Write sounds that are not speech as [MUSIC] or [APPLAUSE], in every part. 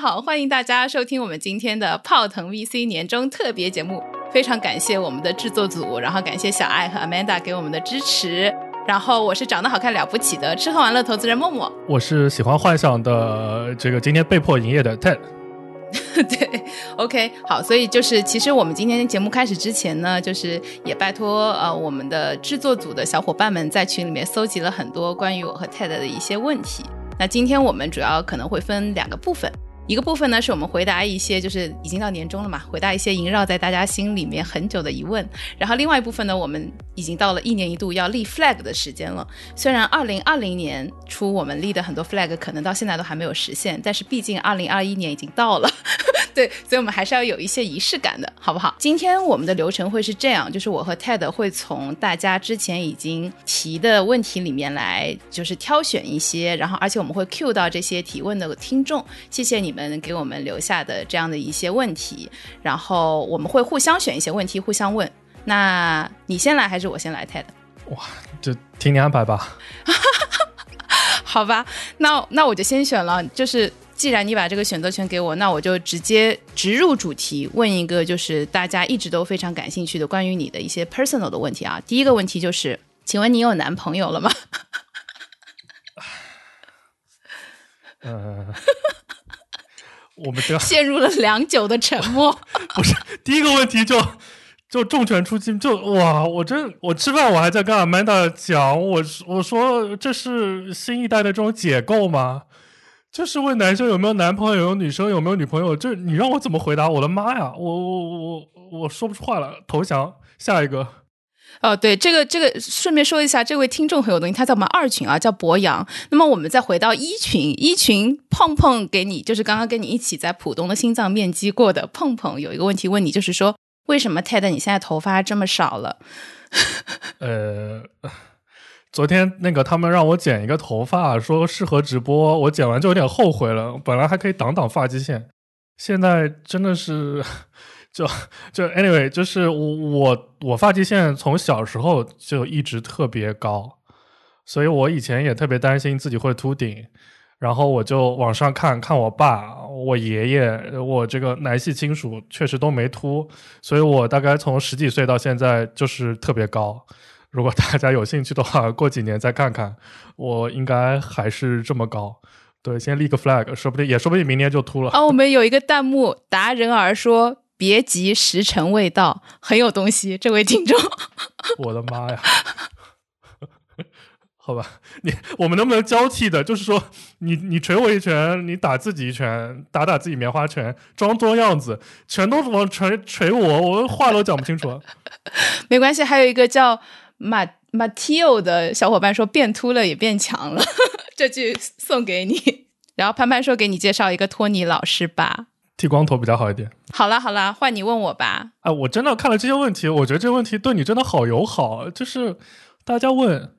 好，欢迎大家收听我们今天的泡腾 VC 年终特别节目。非常感谢我们的制作组，然后感谢小爱和 Amanda 给我们的支持。然后我是长得好看了不起的吃喝玩乐投资人默默，[LAUGHS] 我是喜欢幻想的这个今天被迫营业的 Ted。对，OK，好，所以就是其实我们今天节目开始之前呢，就是也拜托呃我们的制作组的小伙伴们在群里面搜集了很多关于我和 Ted 的一些问题。那今天我们主要可能会分两个部分。一个部分呢，是我们回答一些，就是已经到年终了嘛，回答一些萦绕在大家心里面很久的疑问。然后另外一部分呢，我们已经到了一年一度要立 flag 的时间了。虽然二零二零年初我们立的很多 flag 可能到现在都还没有实现，但是毕竟二零二一年已经到了。[LAUGHS] 对，所以我们还是要有一些仪式感的，好不好？今天我们的流程会是这样，就是我和 Ted 会从大家之前已经提的问题里面来，就是挑选一些，然后而且我们会 cue 到这些提问的听众，谢谢你们给我们留下的这样的一些问题，然后我们会互相选一些问题互相问。那你先来还是我先来，Ted？哇，就听你安排吧。[LAUGHS] 好吧，那那我就先选了，就是。既然你把这个选择权给我，那我就直接直入主题，问一个就是大家一直都非常感兴趣的关于你的一些 personal 的问题啊。第一个问题就是，请问你有男朋友了吗？嗯，[LAUGHS] 我们这陷入了良久的沉默。[LAUGHS] 不是第一个问题就就重拳出击，就哇！我真我吃饭我还在跟 Amanda 讲，我我说这是新一代的这种解构吗？就是问男生有没有男朋友，女生有没有女朋友，这你让我怎么回答？我的妈呀，我我我我说不出话了，投降。下一个，哦，对，这个这个顺便说一下，这位听众很有东西，他在我们二群啊，叫博洋。那么我们再回到一群，一群碰碰给你，就是刚刚跟你一起在浦东的心脏面基过的碰碰，有一个问题问你，就是说为什么 Ted 你现在头发这么少了？[LAUGHS] 呃。昨天那个他们让我剪一个头发，说适合直播，我剪完就有点后悔了。本来还可以挡挡发际线，现在真的是就就 anyway，就是我我我发际线从小时候就一直特别高，所以我以前也特别担心自己会秃顶，然后我就往上看看我爸、我爷爷、我这个男系亲属确实都没秃，所以我大概从十几岁到现在就是特别高。如果大家有兴趣的话，过几年再看看，我应该还是这么高。对，先立个 flag，说不定也说不定明年就秃了。啊，我们有一个弹幕达人儿说：“别急，时辰未到，很有东西。”这位听众，[LAUGHS] 我的妈呀！[LAUGHS] 好吧，你我们能不能交替的？就是说，你你捶我一拳，你打自己一拳，打打自己棉花拳，装装样子，全都往捶捶我，我话都讲不清楚。[LAUGHS] 没关系，还有一个叫。马马蒂欧的小伙伴说变秃了也变强了，这句送给你。然后潘潘说给你介绍一个托尼老师吧，剃光头比较好一点。好啦好啦，换你问我吧。啊，我真的看了这些问题，我觉得这个问题对你真的好友好。就是大家问，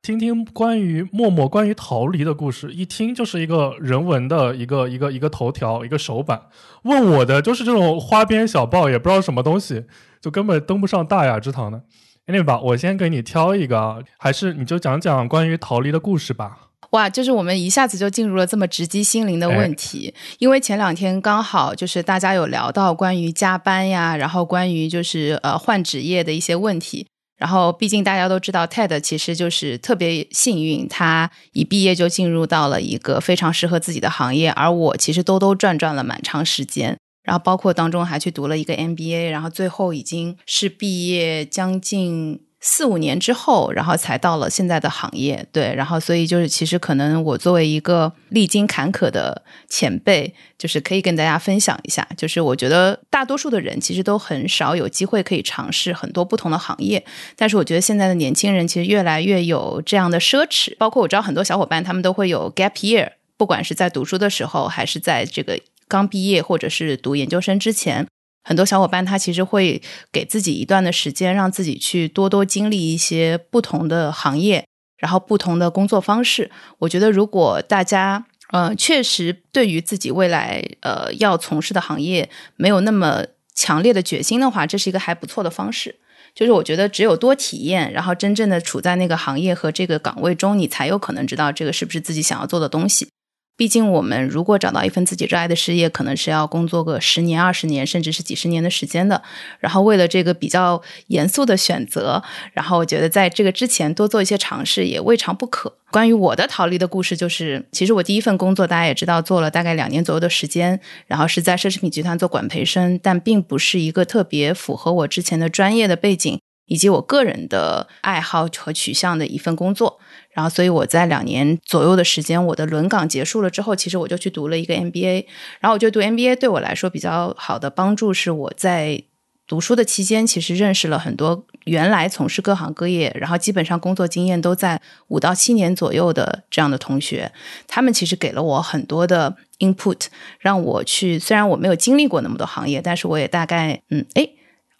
听听关于默默关于逃离的故事，一听就是一个人文的一个一个一个头条一个首版。问我的就是这种花边小报，也不知道什么东西，就根本登不上大雅之堂的。Anyway 吧，我先给你挑一个，还是你就讲讲关于逃离的故事吧。哇，就是我们一下子就进入了这么直击心灵的问题，因为前两天刚好就是大家有聊到关于加班呀，然后关于就是呃换职业的一些问题。然后毕竟大家都知道，Ted 其实就是特别幸运，他一毕业就进入到了一个非常适合自己的行业，而我其实兜兜转转了蛮长时间。然后包括当中还去读了一个 MBA，然后最后已经是毕业将近四五年之后，然后才到了现在的行业。对，然后所以就是其实可能我作为一个历经坎坷的前辈，就是可以跟大家分享一下，就是我觉得大多数的人其实都很少有机会可以尝试很多不同的行业，但是我觉得现在的年轻人其实越来越有这样的奢侈，包括我知道很多小伙伴他们都会有 gap year，不管是在读书的时候还是在这个。刚毕业或者是读研究生之前，很多小伙伴他其实会给自己一段的时间，让自己去多多经历一些不同的行业，然后不同的工作方式。我觉得如果大家呃确实对于自己未来呃要从事的行业没有那么强烈的决心的话，这是一个还不错的方式。就是我觉得只有多体验，然后真正的处在那个行业和这个岗位中，你才有可能知道这个是不是自己想要做的东西。毕竟，我们如果找到一份自己热爱的事业，可能是要工作个十年、二十年，甚至是几十年的时间的。然后，为了这个比较严肃的选择，然后我觉得在这个之前多做一些尝试也未尝不可。关于我的逃离的故事，就是其实我第一份工作大家也知道，做了大概两年左右的时间，然后是在奢侈品集团做管培生，但并不是一个特别符合我之前的专业的背景以及我个人的爱好和取向的一份工作。然后，所以我在两年左右的时间，我的轮岗结束了之后，其实我就去读了一个 MBA。然后，我觉得读 MBA 对我来说比较好的帮助是，我在读书的期间，其实认识了很多原来从事各行各业，然后基本上工作经验都在五到七年左右的这样的同学。他们其实给了我很多的 input，让我去。虽然我没有经历过那么多行业，但是我也大概嗯，哎。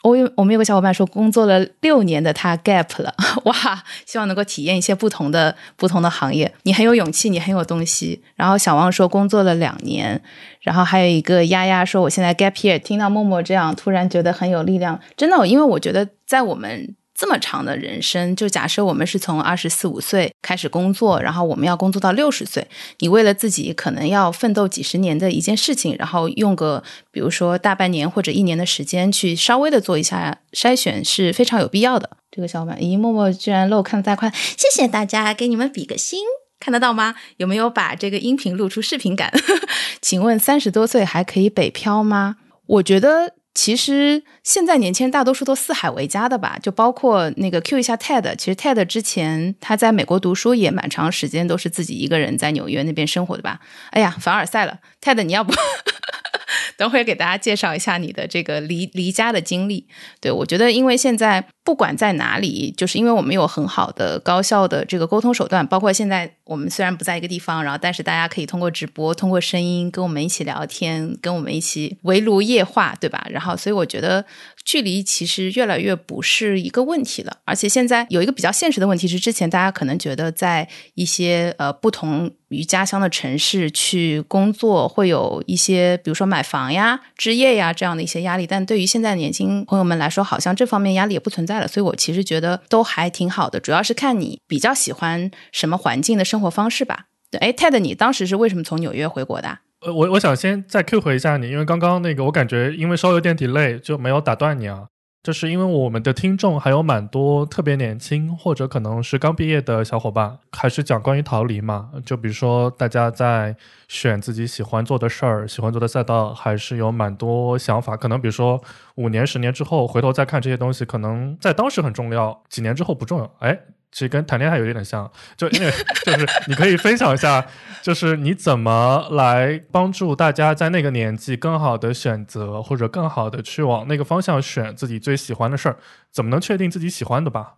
我有我们有个小伙伴说，工作了六年的他 gap 了，哇！希望能够体验一些不同的不同的行业。你很有勇气，你很有东西。然后小王说工作了两年，然后还有一个丫丫说，我现在 gap year。听到默默这样，突然觉得很有力量。真的，因为我觉得在我们。这么长的人生，就假设我们是从二十四五岁开始工作，然后我们要工作到六十岁，你为了自己可能要奋斗几十年的一件事情，然后用个比如说大半年或者一年的时间去稍微的做一下筛选，是非常有必要的。这个小伙伴，咦，默默居然漏看的太快，谢谢大家，给你们比个心，看得到吗？有没有把这个音频录出视频感？[LAUGHS] 请问三十多岁还可以北漂吗？我觉得。其实现在年轻人大多数都四海为家的吧，就包括那个 Q 一下 Ted。其实 Ted 之前他在美国读书也蛮长时间都是自己一个人在纽约那边生活的吧。哎呀，凡尔赛了，Ted，你要不？[LAUGHS] 等会儿给大家介绍一下你的这个离离家的经历。对我觉得，因为现在不管在哪里，就是因为我们有很好的高效的这个沟通手段，包括现在我们虽然不在一个地方，然后但是大家可以通过直播、通过声音跟我们一起聊天，跟我们一起围炉夜话，对吧？然后，所以我觉得。距离其实越来越不是一个问题了，而且现在有一个比较现实的问题是，之前大家可能觉得在一些呃不同于家乡的城市去工作会有一些，比如说买房呀、置业呀这样的一些压力，但对于现在的年轻朋友们来说，好像这方面压力也不存在所以我其实觉得都还挺好的，主要是看你比较喜欢什么环境的生活方式吧。哎，Ted，你当时是为什么从纽约回国的？呃，我我想先再 Q 回一下你，因为刚刚那个我感觉因为稍微有点点累就没有打断你啊，就是因为我们的听众还有蛮多特别年轻或者可能是刚毕业的小伙伴，还是讲关于逃离嘛，就比如说大家在选自己喜欢做的事儿、喜欢做的赛道，还是有蛮多想法，可能比如说五年、十年之后回头再看这些东西，可能在当时很重要，几年之后不重要，哎。其实跟谈恋爱有一点像，就因为 [LAUGHS] 就是你可以分享一下，就是你怎么来帮助大家在那个年纪更好的选择，或者更好的去往那个方向选自己最喜欢的事儿，怎么能确定自己喜欢的吧？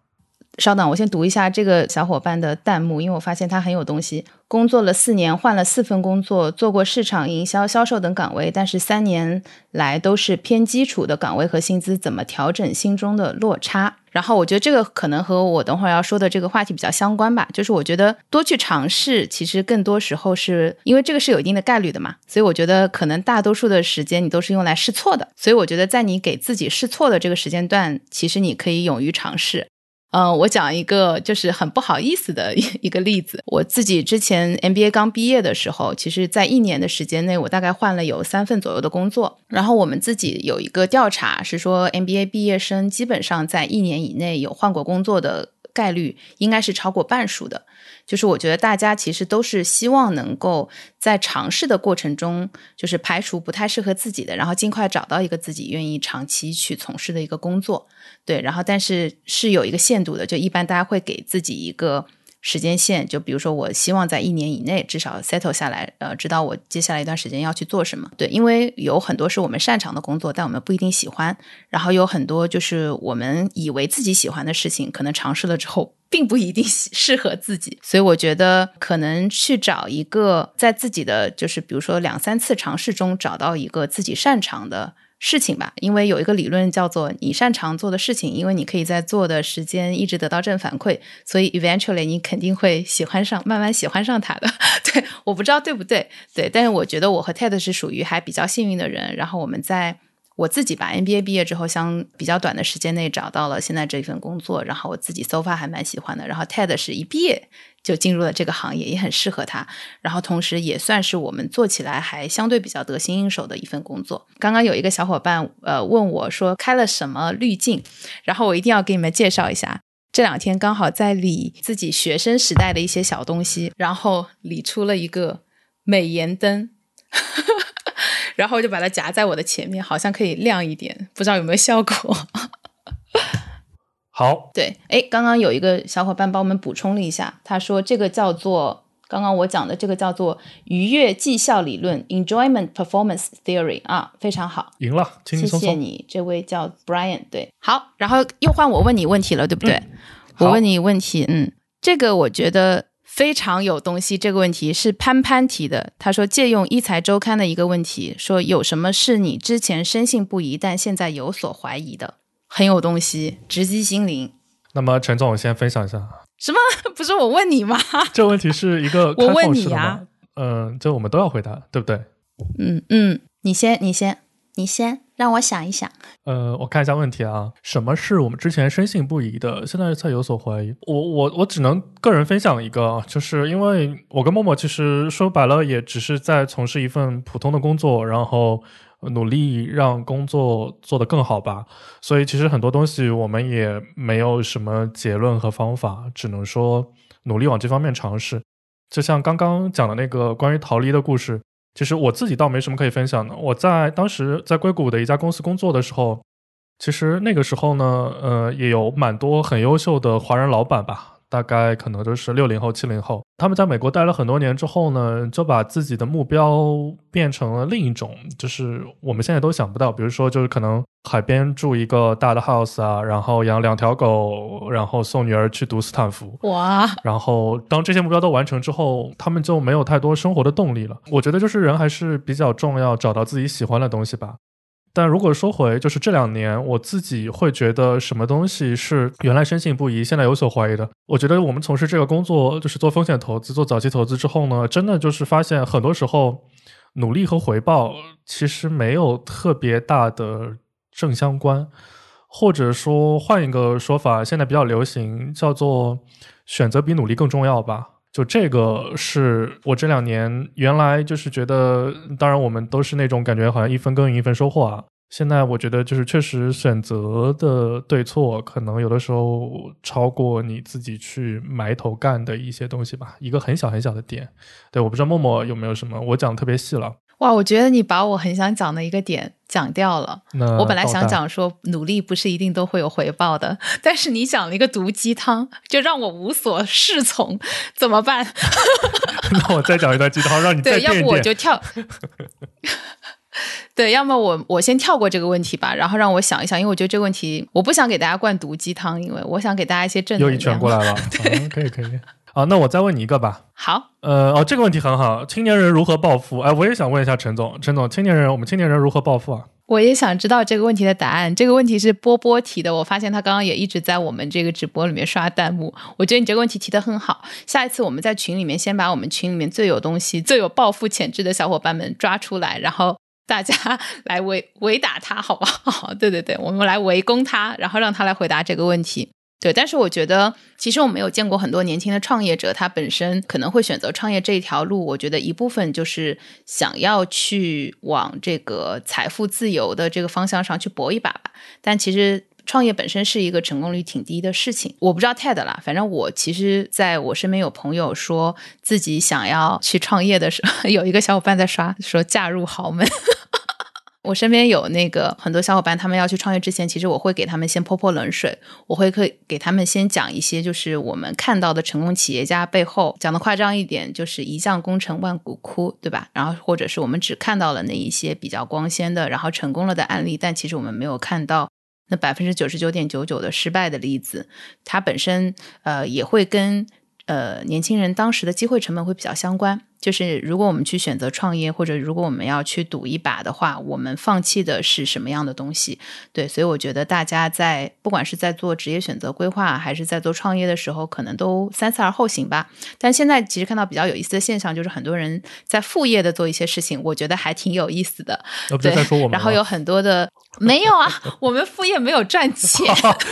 稍等，我先读一下这个小伙伴的弹幕，因为我发现他很有东西。工作了四年，换了四份工作，做过市场营销、销售等岗位，但是三年来都是偏基础的岗位和薪资，怎么调整心中的落差？然后我觉得这个可能和我等会儿要说的这个话题比较相关吧。就是我觉得多去尝试，其实更多时候是因为这个是有一定的概率的嘛，所以我觉得可能大多数的时间你都是用来试错的。所以我觉得在你给自己试错的这个时间段，其实你可以勇于尝试。嗯，我讲一个就是很不好意思的一 [LAUGHS] 个例子。我自己之前 MBA 刚毕业的时候，其实在一年的时间内，我大概换了有三份左右的工作。然后我们自己有一个调查是说，MBA 毕业生基本上在一年以内有换过工作的概率应该是超过半数的。就是我觉得大家其实都是希望能够在尝试的过程中，就是排除不太适合自己的，然后尽快找到一个自己愿意长期去从事的一个工作。对，然后但是是有一个限度的，就一般大家会给自己一个时间线，就比如说我希望在一年以内至少 settle 下来，呃，知道我接下来一段时间要去做什么。对，因为有很多是我们擅长的工作，但我们不一定喜欢，然后有很多就是我们以为自己喜欢的事情，可能尝试了之后。并不一定 [LAUGHS] 适合自己，所以我觉得可能去找一个在自己的就是比如说两三次尝试中找到一个自己擅长的，事情吧，因为有一个理论叫做你擅长做的事情，因为你可以在做的时间一直得到正反馈，所以 eventually 你肯定会喜欢上，慢慢喜欢上它的。[LAUGHS] 对，我不知道对不对，对，但是我觉得我和 Ted 是属于还比较幸运的人。然后我们在我自己把 MBA 毕业之后，相比较短的时间内找到了现在这份工作，然后我自己 so far 还蛮喜欢的。然后 Ted 是一毕业。就进入了这个行业，也很适合他。然后同时也算是我们做起来还相对比较得心应手的一份工作。刚刚有一个小伙伴呃问我说开了什么滤镜，然后我一定要给你们介绍一下。这两天刚好在理自己学生时代的一些小东西，然后理出了一个美颜灯，然后我就把它夹在我的前面，好像可以亮一点，不知道有没有效果。[LAUGHS] 好，对，哎，刚刚有一个小伙伴帮我们补充了一下，他说这个叫做刚刚我讲的这个叫做愉悦绩效理论 （Enjoyment Performance Theory） 啊，非常好，赢了，轻轻松松。谢谢你，这位叫 Brian，对，好，然后又换我问你问题了，对不对？我问你问题，嗯，这个我觉得非常有东西。这个问题是潘潘提的，他说借用一财周刊的一个问题，说有什么是你之前深信不疑，但现在有所怀疑的？很有东西，直击心灵。那么陈总先分享一下。什么？不是我问你吗？这问题是一个我问你呀。嗯，这我们都要回答，对不对？嗯嗯，你先，你先，你先，让我想一想。呃，我看一下问题啊。什么是我们之前深信不疑的，现在才有所怀疑？我我我只能个人分享一个，就是因为我跟默默其实说白了，也只是在从事一份普通的工作，然后。努力让工作做得更好吧，所以其实很多东西我们也没有什么结论和方法，只能说努力往这方面尝试。就像刚刚讲的那个关于逃离的故事，其实我自己倒没什么可以分享的。我在当时在硅谷的一家公司工作的时候，其实那个时候呢，呃，也有蛮多很优秀的华人老板吧。大概可能就是六零后、七零后，他们在美国待了很多年之后呢，就把自己的目标变成了另一种，就是我们现在都想不到，比如说就是可能海边住一个大的 house 啊，然后养两条狗，然后送女儿去读斯坦福。哇！然后当这些目标都完成之后，他们就没有太多生活的动力了。我觉得就是人还是比较重要，找到自己喜欢的东西吧。但如果说回，就是这两年，我自己会觉得什么东西是原来深信不疑，现在有所怀疑的。我觉得我们从事这个工作，就是做风险投资、做早期投资之后呢，真的就是发现很多时候，努力和回报其实没有特别大的正相关，或者说换一个说法，现在比较流行叫做选择比努力更重要吧。就这个是我这两年原来就是觉得，当然我们都是那种感觉，好像一分耕耘一分收获啊。现在我觉得就是确实选择的对错，可能有的时候超过你自己去埋头干的一些东西吧。一个很小很小的点，对，我不知道默默有没有什么，我讲的特别细了。哇，我觉得你把我很想讲的一个点讲掉了。我本来想讲说努力不是一定都会有回报的，但是你讲了一个毒鸡汤，就让我无所适从，怎么办？[LAUGHS] 那我再讲一段鸡汤，让你对，要不我就跳。[LAUGHS] 对，要么我我先跳过这个问题吧，然后让我想一想，因为我觉得这个问题我不想给大家灌毒鸡汤，因为我想给大家一些正能量。又一拳过来了，[LAUGHS] 对，可以可以。好，那我再问你一个吧。好，呃，哦，这个问题很好。青年人如何暴富？哎，我也想问一下陈总，陈总，青年人，我们青年人如何暴富啊？我也想知道这个问题的答案。这个问题是波波提的，我发现他刚刚也一直在我们这个直播里面刷弹幕。我觉得你这个问题提的很好。下一次我们在群里面先把我们群里面最有东西、最有暴富潜质的小伙伴们抓出来，然后大家 [LAUGHS] 来围围打他，好不好？[LAUGHS] 对对对，我们来围攻他，然后让他来回答这个问题。对，但是我觉得，其实我没有见过很多年轻的创业者，他本身可能会选择创业这一条路。我觉得一部分就是想要去往这个财富自由的这个方向上去搏一把吧。但其实创业本身是一个成功率挺低的事情。我不知道 Ted 啦，反正我其实在我身边有朋友说自己想要去创业的时候，[LAUGHS] 有一个小伙伴在刷说嫁入豪门。我身边有那个很多小伙伴，他们要去创业之前，其实我会给他们先泼泼冷水，我会可给他们先讲一些，就是我们看到的成功企业家背后，讲的夸张一点，就是一将功成万骨枯，对吧？然后或者是我们只看到了那一些比较光鲜的，然后成功了的案例，但其实我们没有看到那百分之九十九点九九的失败的例子，它本身呃也会跟。呃，年轻人当时的机会成本会比较相关，就是如果我们去选择创业，或者如果我们要去赌一把的话，我们放弃的是什么样的东西？对，所以我觉得大家在不管是在做职业选择规划，还是在做创业的时候，可能都三思而后行吧。但现在其实看到比较有意思的现象，就是很多人在副业的做一些事情，我觉得还挺有意思的。对，[LAUGHS] 然后有很多的没有啊，我们副业没有赚钱。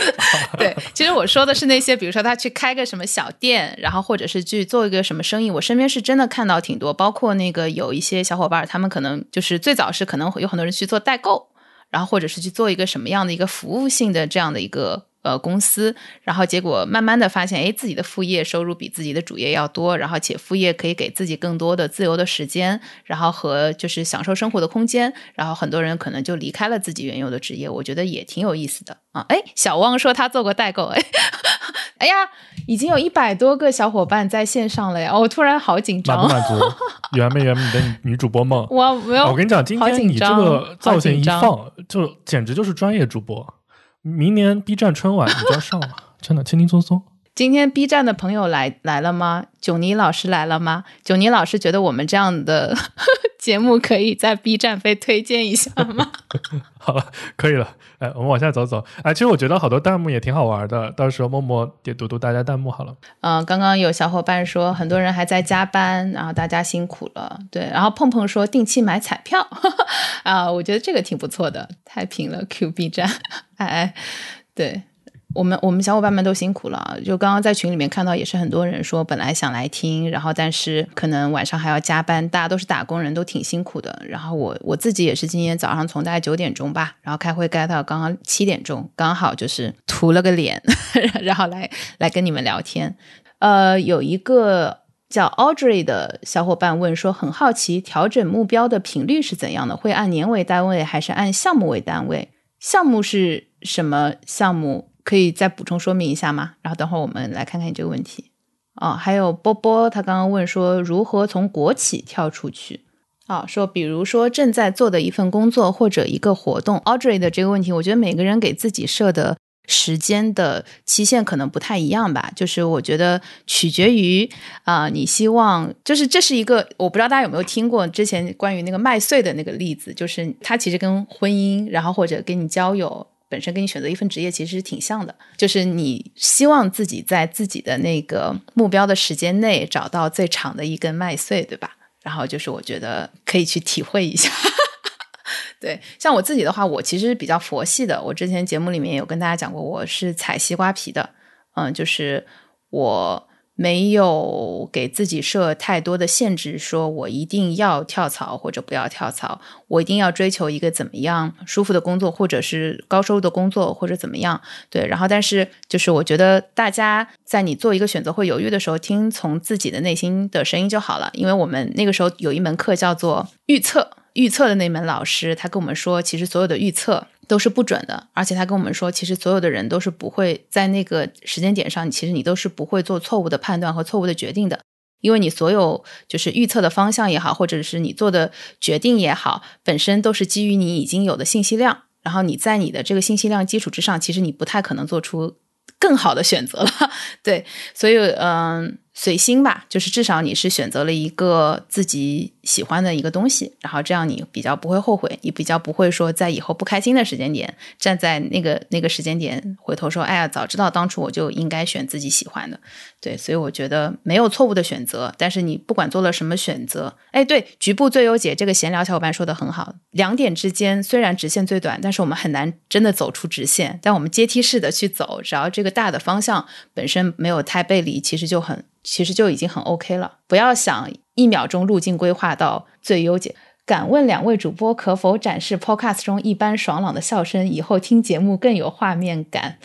[LAUGHS] 对，其实我说的是那些，比如说他去开个什么小店，然后或者是去做一个什么生意，我身边是真的看到挺多，包括那个有一些小伙伴，他们可能就是最早是可能有很多人去做代购，然后或者是去做一个什么样的一个服务性的这样的一个。呃，公司，然后结果慢慢的发现，哎，自己的副业收入比自己的主业要多，然后且副业可以给自己更多的自由的时间，然后和就是享受生活的空间，然后很多人可能就离开了自己原有的职业，我觉得也挺有意思的啊。哎，小汪说他做过代购，哎，哎呀，已经有一百多个小伙伴在线上了呀，我突然好紧张，满不满足？圆没圆你的女主播梦？[LAUGHS] 我没有，我跟你讲，今天你这个造型一放，就简直就是专业主播。明年 B 站春晚你就要上了，真的轻轻松松。[LAUGHS] 今天 B 站的朋友来来了吗？九妮老师来了吗？九妮老师觉得我们这样的节目可以在 B 站被推荐一下吗？[LAUGHS] 好了，可以了。哎，我们往下走走。哎，其实我觉得好多弹幕也挺好玩的，到时候默默也读读大家弹幕好了。嗯，刚刚有小伙伴说很多人还在加班，然后大家辛苦了。对，然后碰碰说定期买彩票 [LAUGHS] 啊，我觉得这个挺不错的。太平了，Q B 站。[LAUGHS] 哎哎，对。我们我们小伙伴们都辛苦了，就刚刚在群里面看到，也是很多人说本来想来听，然后但是可能晚上还要加班，大家都是打工人，都挺辛苦的。然后我我自己也是今天早上从大概九点钟吧，然后开会开到刚刚七点钟，刚好就是涂了个脸，[LAUGHS] 然后来来跟你们聊天。呃，有一个叫 Audrey 的小伙伴问说，很好奇调整目标的频率是怎样的？会按年为单位还是按项目为单位？项目是什么项目？可以再补充说明一下吗？然后等会儿我们来看看你这个问题。哦，还有波波，他刚刚问说如何从国企跳出去？啊，说比如说正在做的一份工作或者一个活动。Audrey 的这个问题，我觉得每个人给自己设的时间的期限可能不太一样吧。就是我觉得取决于啊，你希望就是这是一个，我不知道大家有没有听过之前关于那个麦穗的那个例子，就是它其实跟婚姻，然后或者跟你交友。本身跟你选择一份职业其实是挺像的，就是你希望自己在自己的那个目标的时间内找到最长的一根麦穗，对吧？然后就是我觉得可以去体会一下。[LAUGHS] 对，像我自己的话，我其实比较佛系的。我之前节目里面有跟大家讲过，我是采西瓜皮的，嗯，就是我。没有给自己设太多的限制，说我一定要跳槽或者不要跳槽，我一定要追求一个怎么样舒服的工作，或者是高收入的工作，或者怎么样。对，然后但是就是我觉得大家在你做一个选择或犹豫的时候，听从自己的内心的声音就好了。因为我们那个时候有一门课叫做预测，预测的那门老师他跟我们说，其实所有的预测。都是不准的，而且他跟我们说，其实所有的人都是不会在那个时间点上，其实你都是不会做错误的判断和错误的决定的，因为你所有就是预测的方向也好，或者是你做的决定也好，本身都是基于你已经有的信息量，然后你在你的这个信息量基础之上，其实你不太可能做出更好的选择了，[LAUGHS] 对，所以嗯。随心吧，就是至少你是选择了一个自己喜欢的一个东西，然后这样你比较不会后悔，你比较不会说在以后不开心的时间点，站在那个那个时间点回头说，哎呀，早知道当初我就应该选自己喜欢的。对，所以我觉得没有错误的选择，但是你不管做了什么选择，哎，对，局部最优解这个闲聊小伙伴说的很好，两点之间虽然直线最短，但是我们很难真的走出直线，但我们阶梯式的去走，只要这个大的方向本身没有太背离，其实就很。其实就已经很 OK 了，不要想一秒钟路径规划到最优解。敢问两位主播可否展示 Podcast 中一般爽朗的笑声，以后听节目更有画面感？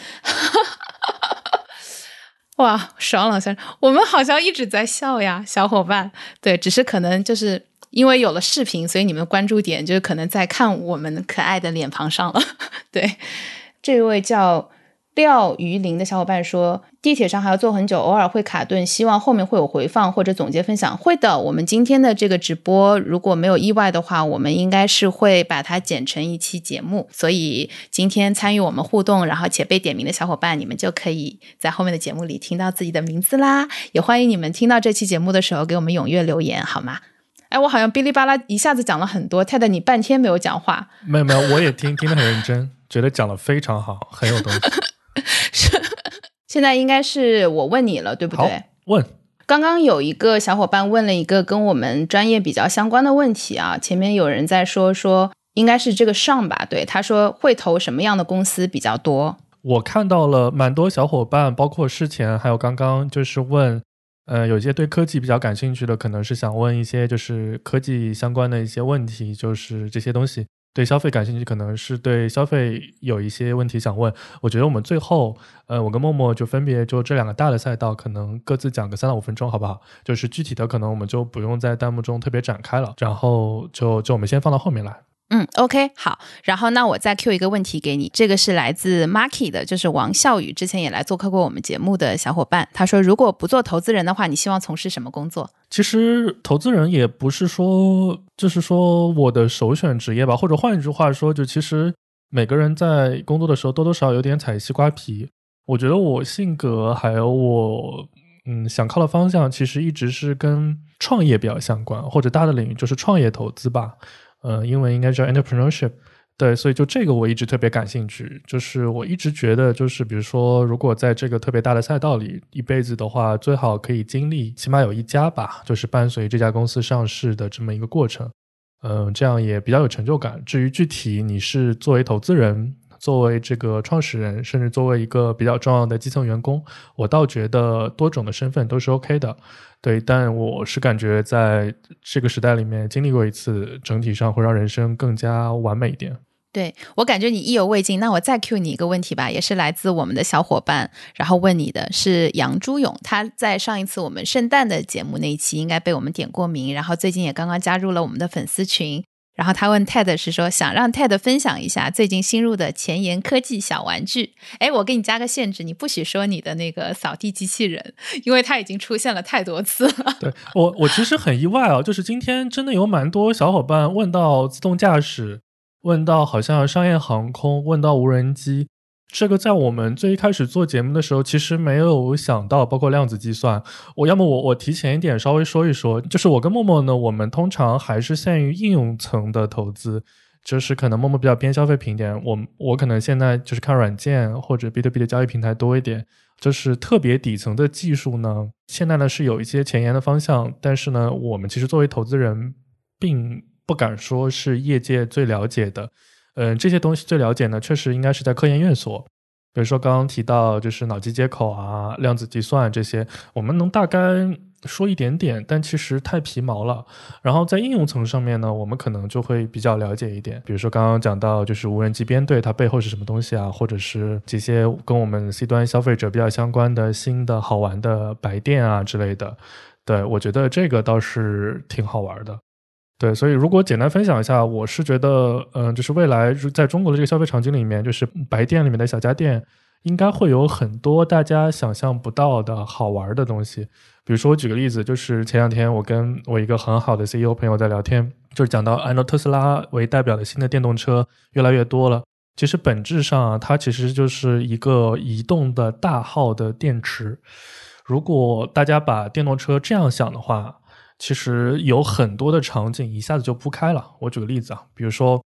[LAUGHS] 哇，爽朗笑声，我们好像一直在笑呀，小伙伴。对，只是可能就是因为有了视频，所以你们关注点就是可能在看我们可爱的脸庞上了。[LAUGHS] 对，这位叫。廖鱼林的小伙伴说，地铁上还要坐很久，偶尔会卡顿，希望后面会有回放或者总结分享。会的，我们今天的这个直播如果没有意外的话，我们应该是会把它剪成一期节目。所以今天参与我们互动，然后且被点名的小伙伴，你们就可以在后面的节目里听到自己的名字啦。也欢迎你们听到这期节目的时候给我们踊跃留言，好吗？哎，我好像哔哩吧啦一下子讲了很多，太太你半天没有讲话。没有没有，我也听听得很认真，觉得讲的非常好，很有东西。[LAUGHS] [LAUGHS] 是，现在应该是我问你了，对不对？问。刚刚有一个小伙伴问了一个跟我们专业比较相关的问题啊，前面有人在说说，应该是这个上吧？对，他说会投什么样的公司比较多？我看到了蛮多小伙伴，包括事前还有刚刚就是问。呃，有些对科技比较感兴趣的，可能是想问一些就是科技相关的一些问题，就是这些东西。对消费感兴趣，可能是对消费有一些问题想问。我觉得我们最后，呃，我跟默默就分别就这两个大的赛道，可能各自讲个三到五分钟，好不好？就是具体的，可能我们就不用在弹幕中特别展开了，然后就就我们先放到后面来。嗯，OK，好，然后那我再 Q 一个问题给你，这个是来自 Marky 的，就是王笑宇，之前也来做客过我们节目的小伙伴，他说，如果不做投资人的话，你希望从事什么工作？其实投资人也不是说，就是说我的首选职业吧，或者换一句话说，就其实每个人在工作的时候多多少少有点踩西瓜皮。我觉得我性格还有我，嗯，想靠的方向，其实一直是跟创业比较相关，或者大的领域就是创业投资吧。呃，英文应该叫 entrepreneurship，对，所以就这个我一直特别感兴趣。就是我一直觉得，就是比如说，如果在这个特别大的赛道里一辈子的话，最好可以经历起码有一家吧，就是伴随这家公司上市的这么一个过程。嗯，这样也比较有成就感。至于具体你是作为投资人。作为这个创始人，甚至作为一个比较重要的基层员工，我倒觉得多种的身份都是 OK 的。对，但我是感觉在这个时代里面经历过一次，整体上会让人生更加完美一点。对我感觉你意犹未尽，那我再 Q 你一个问题吧，也是来自我们的小伙伴，然后问你的是杨朱勇，他在上一次我们圣诞的节目那一期应该被我们点过名，然后最近也刚刚加入了我们的粉丝群。然后他问 Ted 是说想让 Ted 分享一下最近新入的前沿科技小玩具。哎，我给你加个限制，你不许说你的那个扫地机器人，因为它已经出现了太多次了。[LAUGHS] 对我，我其实很意外啊，就是今天真的有蛮多小伙伴问到自动驾驶，[LAUGHS] 问到好像商业航空，问到无人机。这个在我们最一开始做节目的时候，其实没有想到，包括量子计算。我要么我我提前一点稍微说一说，就是我跟默默呢，我们通常还是限于应用层的投资，就是可能默默比较偏消费品点，我我可能现在就是看软件或者 B to B 的交易平台多一点，就是特别底层的技术呢，现在呢是有一些前沿的方向，但是呢，我们其实作为投资人，并不敢说是业界最了解的。嗯，这些东西最了解呢，确实应该是在科研院所。比如说刚刚提到，就是脑机接口啊、量子计算这些，我们能大概说一点点，但其实太皮毛了。然后在应用层上面呢，我们可能就会比较了解一点。比如说刚刚讲到，就是无人机编队它背后是什么东西啊，或者是这些跟我们 C 端消费者比较相关的新的好玩的白电啊之类的。对我觉得这个倒是挺好玩的。对，所以如果简单分享一下，我是觉得，嗯，就是未来在中国的这个消费场景里面，就是白店里面的小家电，应该会有很多大家想象不到的好玩的东西。比如说，我举个例子，就是前两天我跟我一个很好的 CEO 朋友在聊天，就是讲到按照特斯拉为代表的新的电动车越来越多了，其实本质上啊，它其实就是一个移动的大号的电池。如果大家把电动车这样想的话，其实有很多的场景一下子就铺开了。我举个例子啊，比如说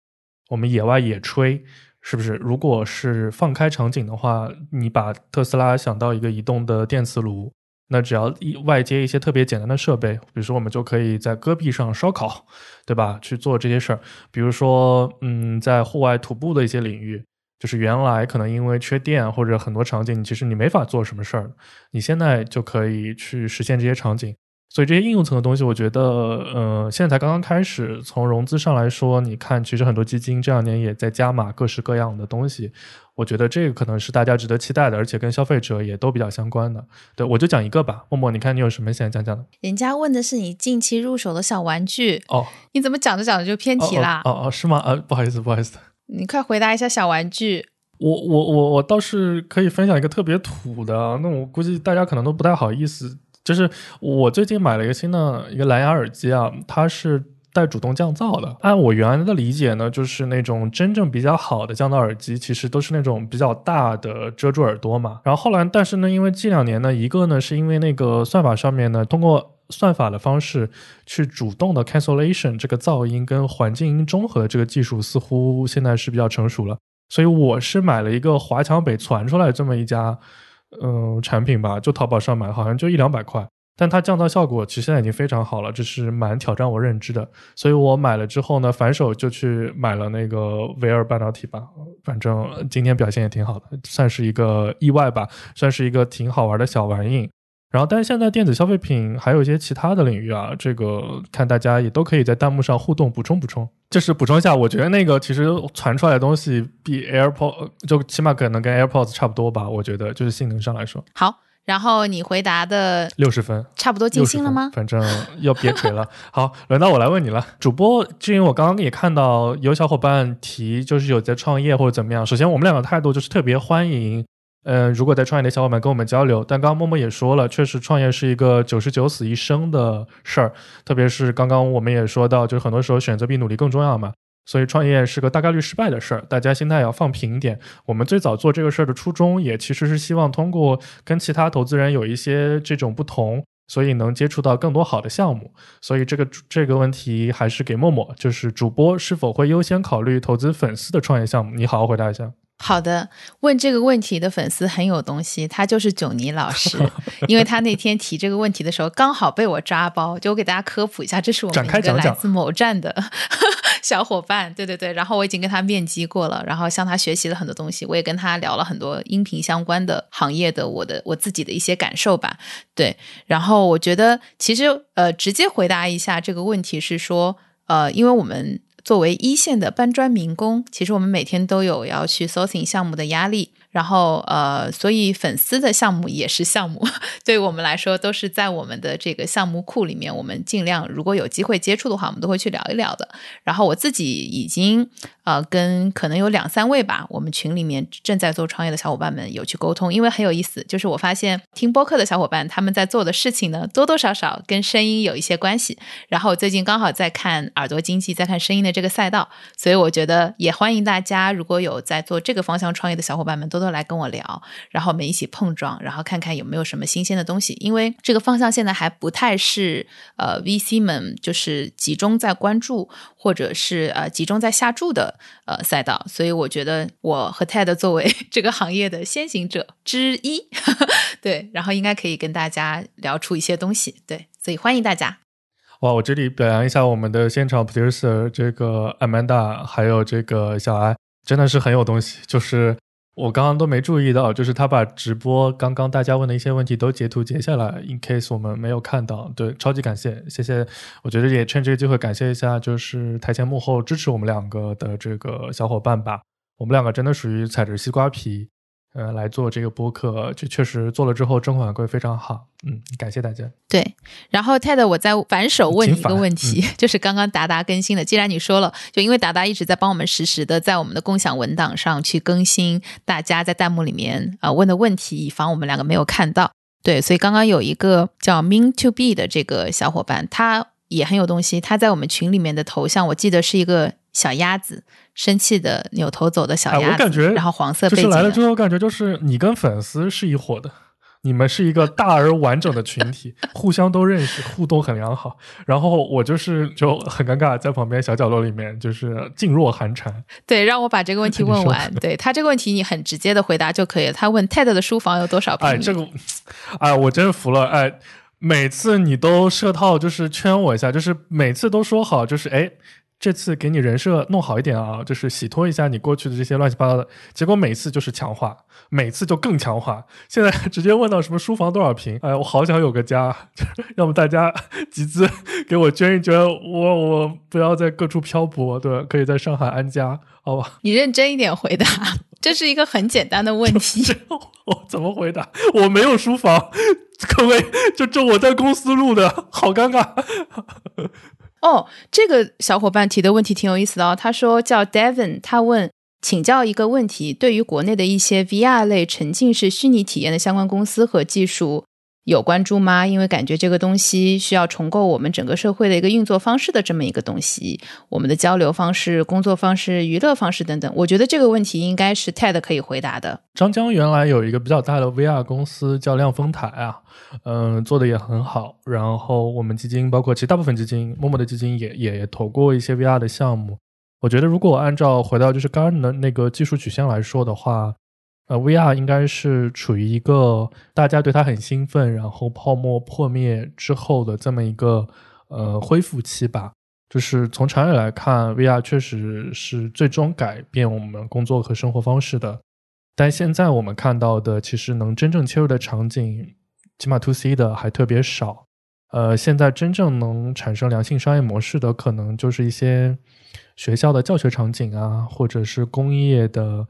我们野外野炊，是不是？如果是放开场景的话，你把特斯拉想到一个移动的电磁炉，那只要一外接一些特别简单的设备，比如说我们就可以在戈壁上烧烤，对吧？去做这些事儿。比如说，嗯，在户外徒步的一些领域，就是原来可能因为缺电或者很多场景，其实你没法做什么事儿，你现在就可以去实现这些场景。所以这些应用层的东西，我觉得，呃，现在才刚刚开始。从融资上来说，你看，其实很多基金这两年也在加码各式各样的东西。我觉得这个可能是大家值得期待的，而且跟消费者也都比较相关的。对我就讲一个吧，默默，你看你有什么想讲讲的？人家问的是你近期入手的小玩具哦，你怎么讲着讲着就偏题啦？哦哦，是吗？呃，不好意思，不好意思。你快回答一下小玩具。我我我我倒是可以分享一个特别土的，那我估计大家可能都不太好意思。就是我最近买了一个新的一个蓝牙耳机啊，它是带主动降噪的。按我原来的理解呢，就是那种真正比较好的降噪耳机，其实都是那种比较大的遮住耳朵嘛。然后后来，但是呢，因为近两年呢，一个呢是因为那个算法上面呢，通过算法的方式去主动的 cancellation 这个噪音跟环境音中和的这个技术，似乎现在是比较成熟了。所以我是买了一个华强北传出来这么一家，嗯，产品吧，就淘宝上买，好像就一两百块，但它降噪效果其实现在已经非常好了，这是蛮挑战我认知的。所以我买了之后呢，反手就去买了那个维尔半导体吧，反正今天表现也挺好的，算是一个意外吧，算是一个挺好玩的小玩意。然后，但是现在电子消费品还有一些其他的领域啊，这个看大家也都可以在弹幕上互动补充补充。就是补充一下，我觉得那个其实传出来的东西比 AirPod 就起码可能跟 AirPods 差不多吧。我觉得就是性能上来说。好，然后你回答的六十分，差不多尽兴了吗？反正要别锤了。好，轮到我来问你了，主播，至于我刚刚也看到有小伙伴提，就是有在创业或者怎么样。首先，我们两个态度就是特别欢迎。嗯，如果在创业的小伙伴跟我们交流，但刚刚默默也说了，确实创业是一个九十九死一生的事儿，特别是刚刚我们也说到，就是很多时候选择比努力更重要嘛，所以创业是个大概率失败的事儿，大家心态要放平一点。我们最早做这个事儿的初衷，也其实是希望通过跟其他投资人有一些这种不同，所以能接触到更多好的项目。所以这个这个问题还是给默默，就是主播是否会优先考虑投资粉丝的创业项目？你好好回答一下。好的，问这个问题的粉丝很有东西，他就是囧尼老师，[LAUGHS] 因为他那天提这个问题的时候，刚好被我抓包，就我给大家科普一下，这是我们一个来自某站的小伙伴，对对对，然后我已经跟他面基过了，然后向他学习了很多东西，我也跟他聊了很多音频相关的行业的我的我自己的一些感受吧，对，然后我觉得其实呃，直接回答一下这个问题是说，呃，因为我们。作为一线的搬砖民工，其实我们每天都有要去 sourcing 项目的压力。然后，呃，所以粉丝的项目也是项目，[LAUGHS] 对于我们来说都是在我们的这个项目库里面。我们尽量如果有机会接触的话，我们都会去聊一聊的。然后我自己已经呃跟可能有两三位吧，我们群里面正在做创业的小伙伴们有去沟通，因为很有意思。就是我发现听播客的小伙伴他们在做的事情呢，多多少少跟声音有一些关系。然后最近刚好在看耳朵经济，在看声音的这个赛道，所以我觉得也欢迎大家如果有在做这个方向创业的小伙伴们多多。都来跟我聊，然后我们一起碰撞，然后看看有没有什么新鲜的东西。因为这个方向现在还不太是呃 VC 们就是集中在关注或者是呃集中在下注的呃赛道，所以我觉得我和 Ted 作为 [LAUGHS] 这个行业的先行者之一，[LAUGHS] 对，然后应该可以跟大家聊出一些东西。对，所以欢迎大家。哇，我这里表扬一下我们的现场 producer 这个 Amanda，还有这个小艾，真的是很有东西，就是。我刚刚都没注意到，就是他把直播刚刚大家问的一些问题都截图截下来，in case 我们没有看到，对，超级感谢，谢谢。我觉得也趁这个机会感谢一下，就是台前幕后支持我们两个的这个小伙伴吧，我们两个真的属于踩着西瓜皮。呃，来做这个播客，就确实做了之后，正反馈非常好。嗯，感谢大家。对，然后 Ted，我再反手问你一个问题，[LAUGHS] 就是刚刚达达更新的，既然你说了，就因为达达一直在帮我们实时的在我们的共享文档上去更新大家在弹幕里面啊问的问题，以防我们两个没有看到。对，所以刚刚有一个叫 Mean to Be 的这个小伙伴，他也很有东西。他在我们群里面的头像，我记得是一个小鸭子。生气的扭头走的小鸭子，我感觉，然后黄色背景来了之后，感觉就是你跟粉丝是一伙的，你们是一个大而完整的群体，互相都认识，互动很良好。然后我就是就很尴尬，在旁边小角落里面就是噤若寒蝉。对，让我把这个问题 [LAUGHS] 问完。对他这个问题，你很直接的回答就可以了。他问 TED 的书房有多少平米？哎，这个，哎，我真服了。哎，每次你都设套，就是圈我一下，就是每次都说好，就是哎。这次给你人设弄好一点啊，就是洗脱一下你过去的这些乱七八糟的。结果每次就是强化，每次就更强化。现在直接问到什么书房多少平？哎，我好想有个家，[LAUGHS] 要么大家集资给我捐一捐，我我不要在各处漂泊，对，可以在上海安家，好吧？[LAUGHS] 你认真一点回答，这是一个很简单的问题。[LAUGHS] 我怎么回答？我没有书房，各位，就这我在公司录的，好尴尬。哦，这个小伙伴提的问题挺有意思的哦。他说叫 Devin，他问请教一个问题：对于国内的一些 VR 类沉浸式虚拟体验的相关公司和技术。有关注吗？因为感觉这个东西需要重构我们整个社会的一个运作方式的这么一个东西，我们的交流方式、工作方式、娱乐方式等等。我觉得这个问题应该是 TED 可以回答的。张江原来有一个比较大的 VR 公司叫亮丰台啊，嗯，做的也很好。然后我们基金，包括其实大部分基金，默默的基金也也投过一些 VR 的项目。我觉得如果按照回到就是刚刚的那个技术曲线来说的话。呃，VR 应该是处于一个大家对它很兴奋，然后泡沫破灭之后的这么一个呃恢复期吧。就是从长远来看，VR 确实是最终改变我们工作和生活方式的。但现在我们看到的，其实能真正切入的场景，起码 To C 的还特别少。呃，现在真正能产生良性商业模式的，可能就是一些学校的教学场景啊，或者是工业的。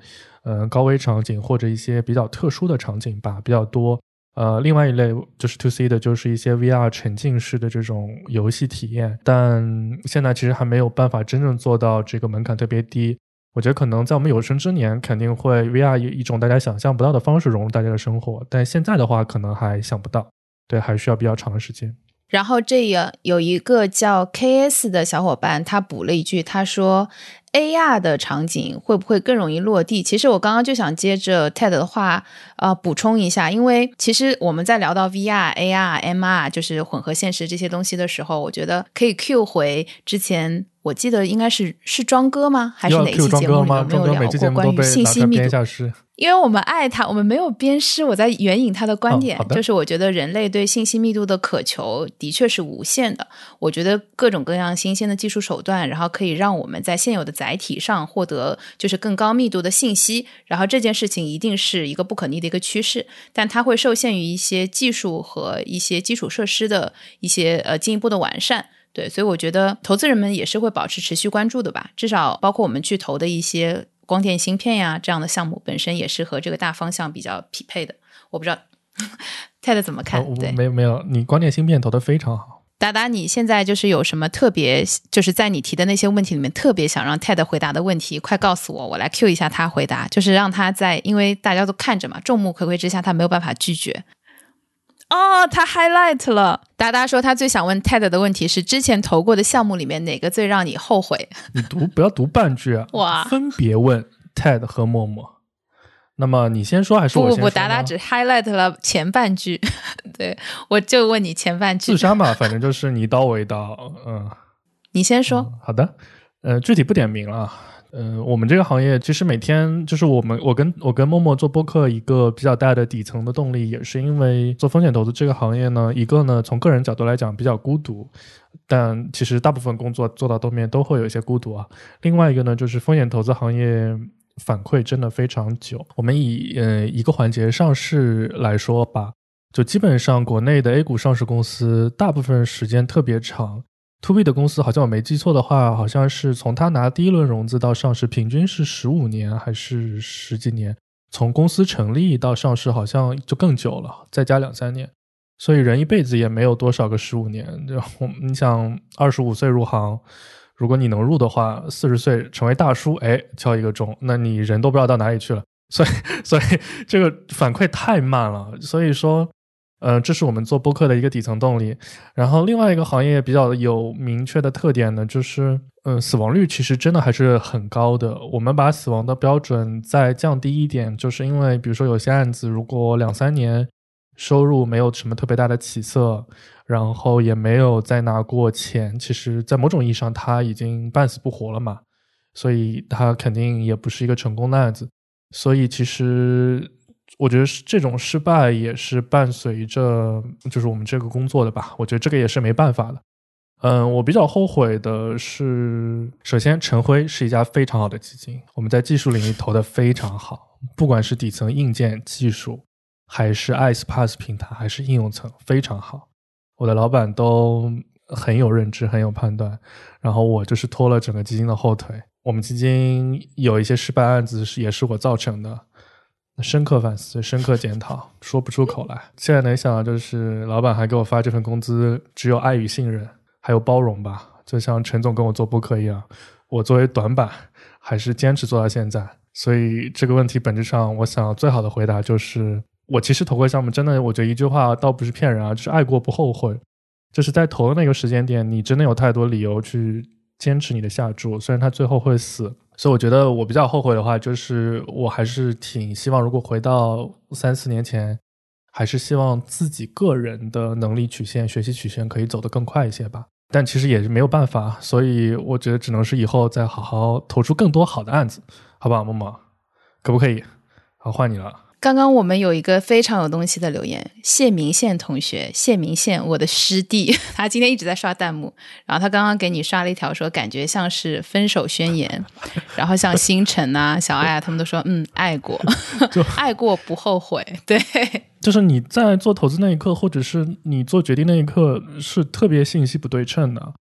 嗯，高危场景或者一些比较特殊的场景吧，比较多。呃，另外一类就是 to C 的，就是一些 VR 沉浸式的这种游戏体验，但现在其实还没有办法真正做到这个门槛特别低。我觉得可能在我们有生之年，肯定会 VR 以一种大家想象不到的方式融入大家的生活，但现在的话，可能还想不到，对，还需要比较长的时间。然后这也有一个叫 KS 的小伙伴，他补了一句，他说。AR 的场景会不会更容易落地？其实我刚刚就想接着 TED 的话，呃，补充一下，因为其实我们在聊到 VR、AR、MR，就是混合现实这些东西的时候，我觉得可以 Q 回之前，我记得应该是是庄哥吗？还是哪期节目里面没有聊过关于信息密度？因为我们爱他，我们没有鞭尸。我在援引他的观点，就是我觉得人类对信息密度的渴求的确是无限的。我觉得各种各样新鲜的技术手段，然后可以让我们在现有的载体上获得就是更高密度的信息。然后这件事情一定是一个不可逆的一个趋势，但它会受限于一些技术和一些基础设施的一些呃进一步的完善。对，所以我觉得投资人们也是会保持持续关注的吧。至少包括我们去投的一些。光电芯片呀，这样的项目本身也是和这个大方向比较匹配的。我不知道 [LAUGHS] Ted 怎么看？对，没有没有，你光电芯片投的非常好。达达，你现在就是有什么特别，就是在你提的那些问题里面，特别想让 Ted 回答的问题，快告诉我，我来 Q 一下他回答，就是让他在，因为大家都看着嘛，众目睽睽之下，他没有办法拒绝。哦，他 highlight 了。达达说他最想问 Ted 的问题是：之前投过的项目里面哪个最让你后悔？你读不要读半句啊！哇，分别问 Ted 和默默。那么你先说还是我先说？不不，达达只 highlight 了前半句。[LAUGHS] 对，我就问你前半句。自杀 [LAUGHS] 嘛，反正就是你一刀我一刀。嗯，你先说。好的，呃，具体不点名了。嗯，我们这个行业其实每天就是我们我跟我跟默默做播客一个比较大的底层的动力，也是因为做风险投资这个行业呢，一个呢从个人角度来讲比较孤独，但其实大部分工作做到后面都会有一些孤独啊。另外一个呢，就是风险投资行业反馈真的非常久。我们以呃一个环节上市来说吧，就基本上国内的 A 股上市公司大部分时间特别长。To B 的公司好像我没记错的话，好像是从他拿第一轮融资到上市，平均是十五年还是十几年？从公司成立到上市好像就更久了，再加两三年。所以人一辈子也没有多少个十五年。就我你想，二十五岁入行，如果你能入的话，四十岁成为大叔，哎，敲一个钟，那你人都不知道到哪里去了。[LAUGHS] 所以，[LAUGHS] 所以这个反馈太慢了。所以说。嗯，这是我们做播客的一个底层动力。然后另外一个行业比较有明确的特点呢，就是嗯，死亡率其实真的还是很高的。我们把死亡的标准再降低一点，就是因为比如说有些案子，如果两三年收入没有什么特别大的起色，然后也没有再拿过钱，其实在某种意义上他已经半死不活了嘛，所以他肯定也不是一个成功的案子。所以其实。我觉得是这种失败也是伴随着就是我们这个工作的吧。我觉得这个也是没办法的。嗯，我比较后悔的是，首先晨辉是一家非常好的基金，我们在技术领域投的非常好，不管是底层硬件技术，还是 iSPaaS 平台，还是应用层，非常好。我的老板都很有认知，很有判断，然后我就是拖了整个基金的后腿。我们基金有一些失败案子是也是我造成的。深刻反思，深刻检讨，说不出口来。现在能想到就是，老板还给我发这份工资，只有爱与信任，还有包容吧。就像陈总跟我做播客一样，我作为短板，还是坚持做到现在。所以这个问题本质上，我想最好的回答就是，我其实投过项目，真的，我觉得一句话倒不是骗人啊，就是爱过不后悔。就是在投的那个时间点，你真的有太多理由去坚持你的下注，虽然他最后会死。所以我觉得我比较后悔的话，就是我还是挺希望，如果回到三四年前，还是希望自己个人的能力曲线、学习曲线可以走得更快一些吧。但其实也是没有办法，所以我觉得只能是以后再好好投出更多好的案子，好不好，默默？可不可以？好，换你了。刚刚我们有一个非常有东西的留言，谢明宪同学，谢明宪，我的师弟，[LAUGHS] 他今天一直在刷弹幕，然后他刚刚给你刷了一条，说感觉像是分手宣言，[LAUGHS] 然后像星辰啊、小爱啊，他们都说嗯，爱过，[LAUGHS] 就爱过不后悔，对，就是你在做投资那一刻，或者是你做决定那一刻，是特别信息不对称的，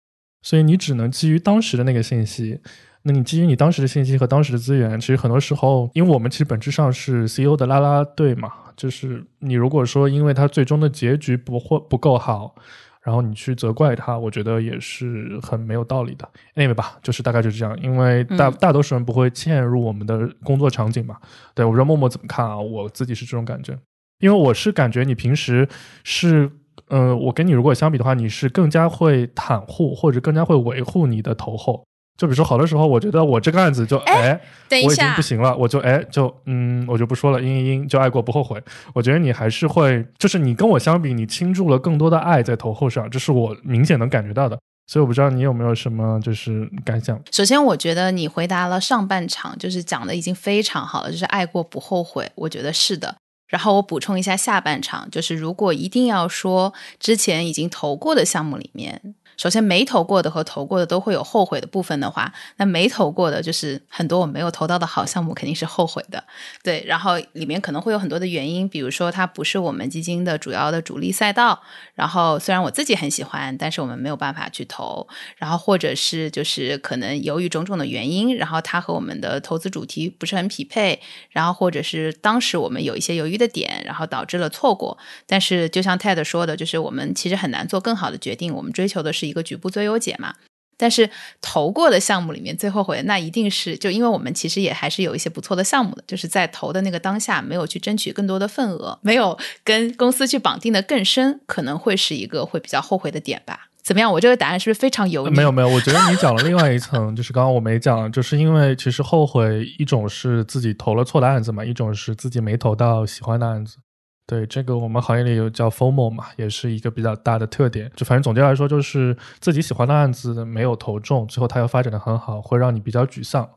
所以你只能基于当时的那个信息。那你基于你当时的信息和当时的资源，其实很多时候，因为我们其实本质上是 CEO 的拉拉队嘛，就是你如果说因为他最终的结局不或不够好，然后你去责怪他，我觉得也是很没有道理的。Anyway 吧，就是大概就是这样，因为大大多数人不会嵌入我们的工作场景嘛。对我不知道默默怎么看啊？我自己是这种感觉，因为我是感觉你平时是，呃，我跟你如果相比的话，你是更加会袒护或者更加会维护你的头后。就比如说，好多时候我觉得我这个案子就哎，我已经不行了，我就哎就嗯，我就不说了，嘤嘤嘤，就爱过不后悔。我觉得你还是会，就是你跟我相比，你倾注了更多的爱在头后上，这是我明显能感觉到的。所以我不知道你有没有什么就是感想。首先，我觉得你回答了上半场，就是讲的已经非常好了，就是爱过不后悔，我觉得是的。然后我补充一下下半场，就是如果一定要说之前已经投过的项目里面。首先，没投过的和投过的都会有后悔的部分的话，那没投过的就是很多我没有投到的好项目肯定是后悔的，对。然后里面可能会有很多的原因，比如说它不是我们基金的主要的主力赛道，然后虽然我自己很喜欢，但是我们没有办法去投，然后或者是就是可能由于种种的原因，然后它和我们的投资主题不是很匹配，然后或者是当时我们有一些犹豫的点，然后导致了错过。但是就像 Ted 说的，就是我们其实很难做更好的决定，我们追求的。是一个局部最优解嘛？但是投过的项目里面最后悔，那一定是就因为我们其实也还是有一些不错的项目的，就是在投的那个当下没有去争取更多的份额，没有跟公司去绑定的更深，可能会是一个会比较后悔的点吧？怎么样？我这个答案是不是非常油腻？没有没有，我觉得你讲了另外一层，就是刚刚我没讲，就是因为其实后悔一种是自己投了错的案子嘛，一种是自己没投到喜欢的案子。对这个，我们行业里有叫 FOMO 嘛，也是一个比较大的特点。就反正总结来说，就是自己喜欢的案子没有投中，最后它又发展的很好，会让你比较沮丧。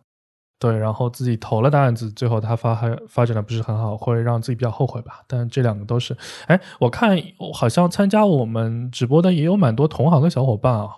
对，然后自己投了的案子，最后它发还发展的不是很好，会让自己比较后悔吧。但这两个都是，哎，我看好像参加我们直播的也有蛮多同行的小伙伴啊，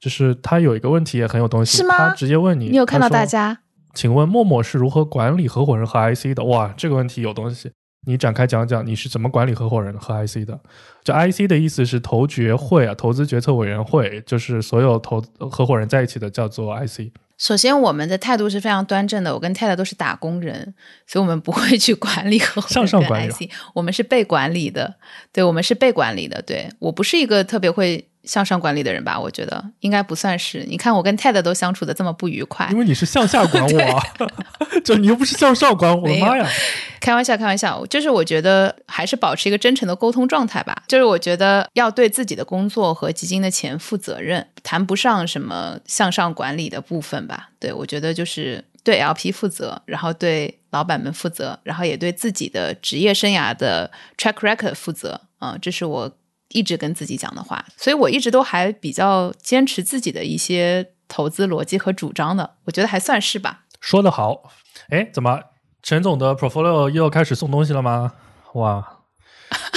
就是他有一个问题也很有东西，是吗？他直接问你，你有看到大家？请问默默是如何管理合伙人和 IC 的？哇，这个问题有东西。你展开讲讲你是怎么管理合伙人和 IC 的？就 IC 的意思是投决会啊，投资决策委员会，就是所有投合伙人在一起的叫做 IC。首先，我们的态度是非常端正的。我跟泰 d 都是打工人，所以我们不会去管理合伙人。向上管理，我们是被管理的。对，我们是被管理的。对我不是一个特别会。向上管理的人吧，我觉得应该不算是。你看我跟 Ted 都相处的这么不愉快，[LAUGHS] 因为你是向下管我，[LAUGHS] 就你又不是向上管我。的妈呀！[LAUGHS] 开玩笑，开玩笑，就是我觉得还是保持一个真诚的沟通状态吧。就是我觉得要对自己的工作和基金的钱负责任，谈不上什么向上管理的部分吧。对我觉得就是对 LP 负责，然后对老板们负责，然后也对自己的职业生涯的 track record 负责。嗯，这是我。一直跟自己讲的话，所以我一直都还比较坚持自己的一些投资逻辑和主张的，我觉得还算是吧。说得好，哎，怎么陈总的 portfolio 又开始送东西了吗？哇，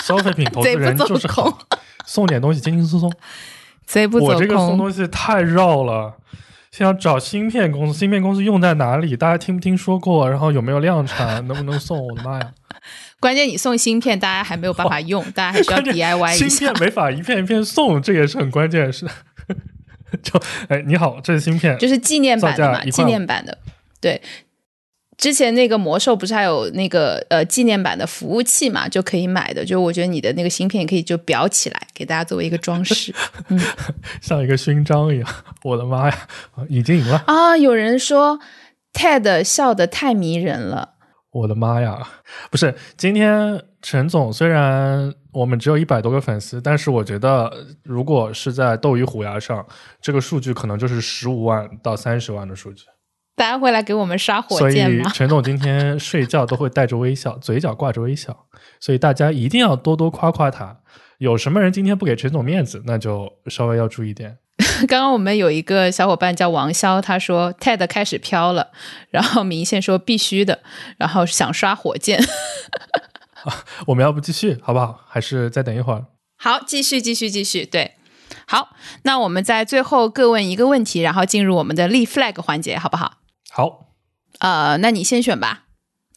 消费品投资人 [LAUGHS] 就是好，[LAUGHS] 送点东西轻轻松松。[LAUGHS] 贼不走空。我这个送东西太绕了，先要找芯片公司，芯片公司用在哪里？大家听不听说过？然后有没有量产？能不能送？我的妈呀！关键你送芯片，大家还没有办法用，大家还需要 DIY 一下。芯片没法一片一片送，这也是很关键。[LAUGHS] 是，就哎，你好，这是芯片，就是纪念版的嘛？纪念版的，对。之前那个魔兽不是还有那个呃纪念版的服务器嘛，就可以买的。就我觉得你的那个芯片可以就裱起来，给大家作为一个装饰，[LAUGHS] 嗯，像一个勋章一样。我的妈呀，已经赢了啊！有人说。，Ted 笑得太迷人了。我的妈呀！不是，今天陈总虽然我们只有一百多个粉丝，但是我觉得如果是在斗鱼虎牙上，这个数据可能就是十五万到三十万的数据。大家会来给我们刷火所箭吗？以 [LAUGHS] 陈总今天睡觉都会带着微笑，嘴角挂着微笑，所以大家一定要多多夸夸他。有什么人今天不给陈总面子，那就稍微要注意点。[LAUGHS] 刚刚我们有一个小伙伴叫王潇，他说 TED 开始飘了，然后明线说必须的，然后想刷火箭。[LAUGHS] 我们要不继续好不好？还是再等一会儿？好，继续，继续，继续。对，好，那我们在最后各问一个问题，然后进入我们的立 flag 环节，好不好？好，呃，那你先选吧，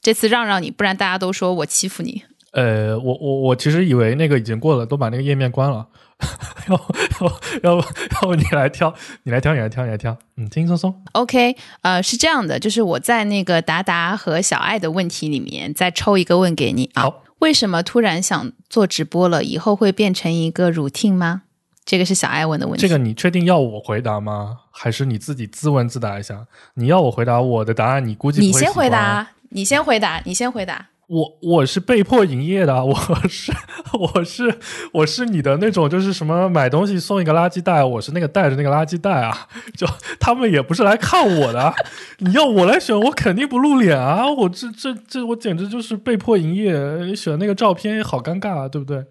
这次让让你，不然大家都说我欺负你。呃，我我我其实以为那个已经过了，都把那个页面关了。[LAUGHS] 要要要不要不你来挑，你来挑，你来挑，你来挑。嗯，轻轻松松。OK，呃，是这样的，就是我在那个达达和小爱的问题里面再抽一个问给你啊。好，为什么突然想做直播了？以后会变成一个 routine 吗？这个是小爱问的问题。这个你确定要我回答吗？还是你自己自问自答一下？你要我回答我的答案，你估计你先回答，你先回答，你先回答。我我是被迫营业的，我是 [LAUGHS] 我是我是你的那种，就是什么买东西送一个垃圾袋，我是那个带着那个垃圾袋啊，就他们也不是来看我的啊，你要我来选，我肯定不露脸啊，我这这这我简直就是被迫营业，选那个照片好尴尬啊，对不对？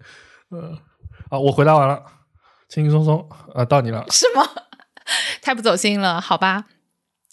嗯、啊，我回答完了，轻轻松松啊，到你了，是吗？[LAUGHS] 太不走心了，好吧？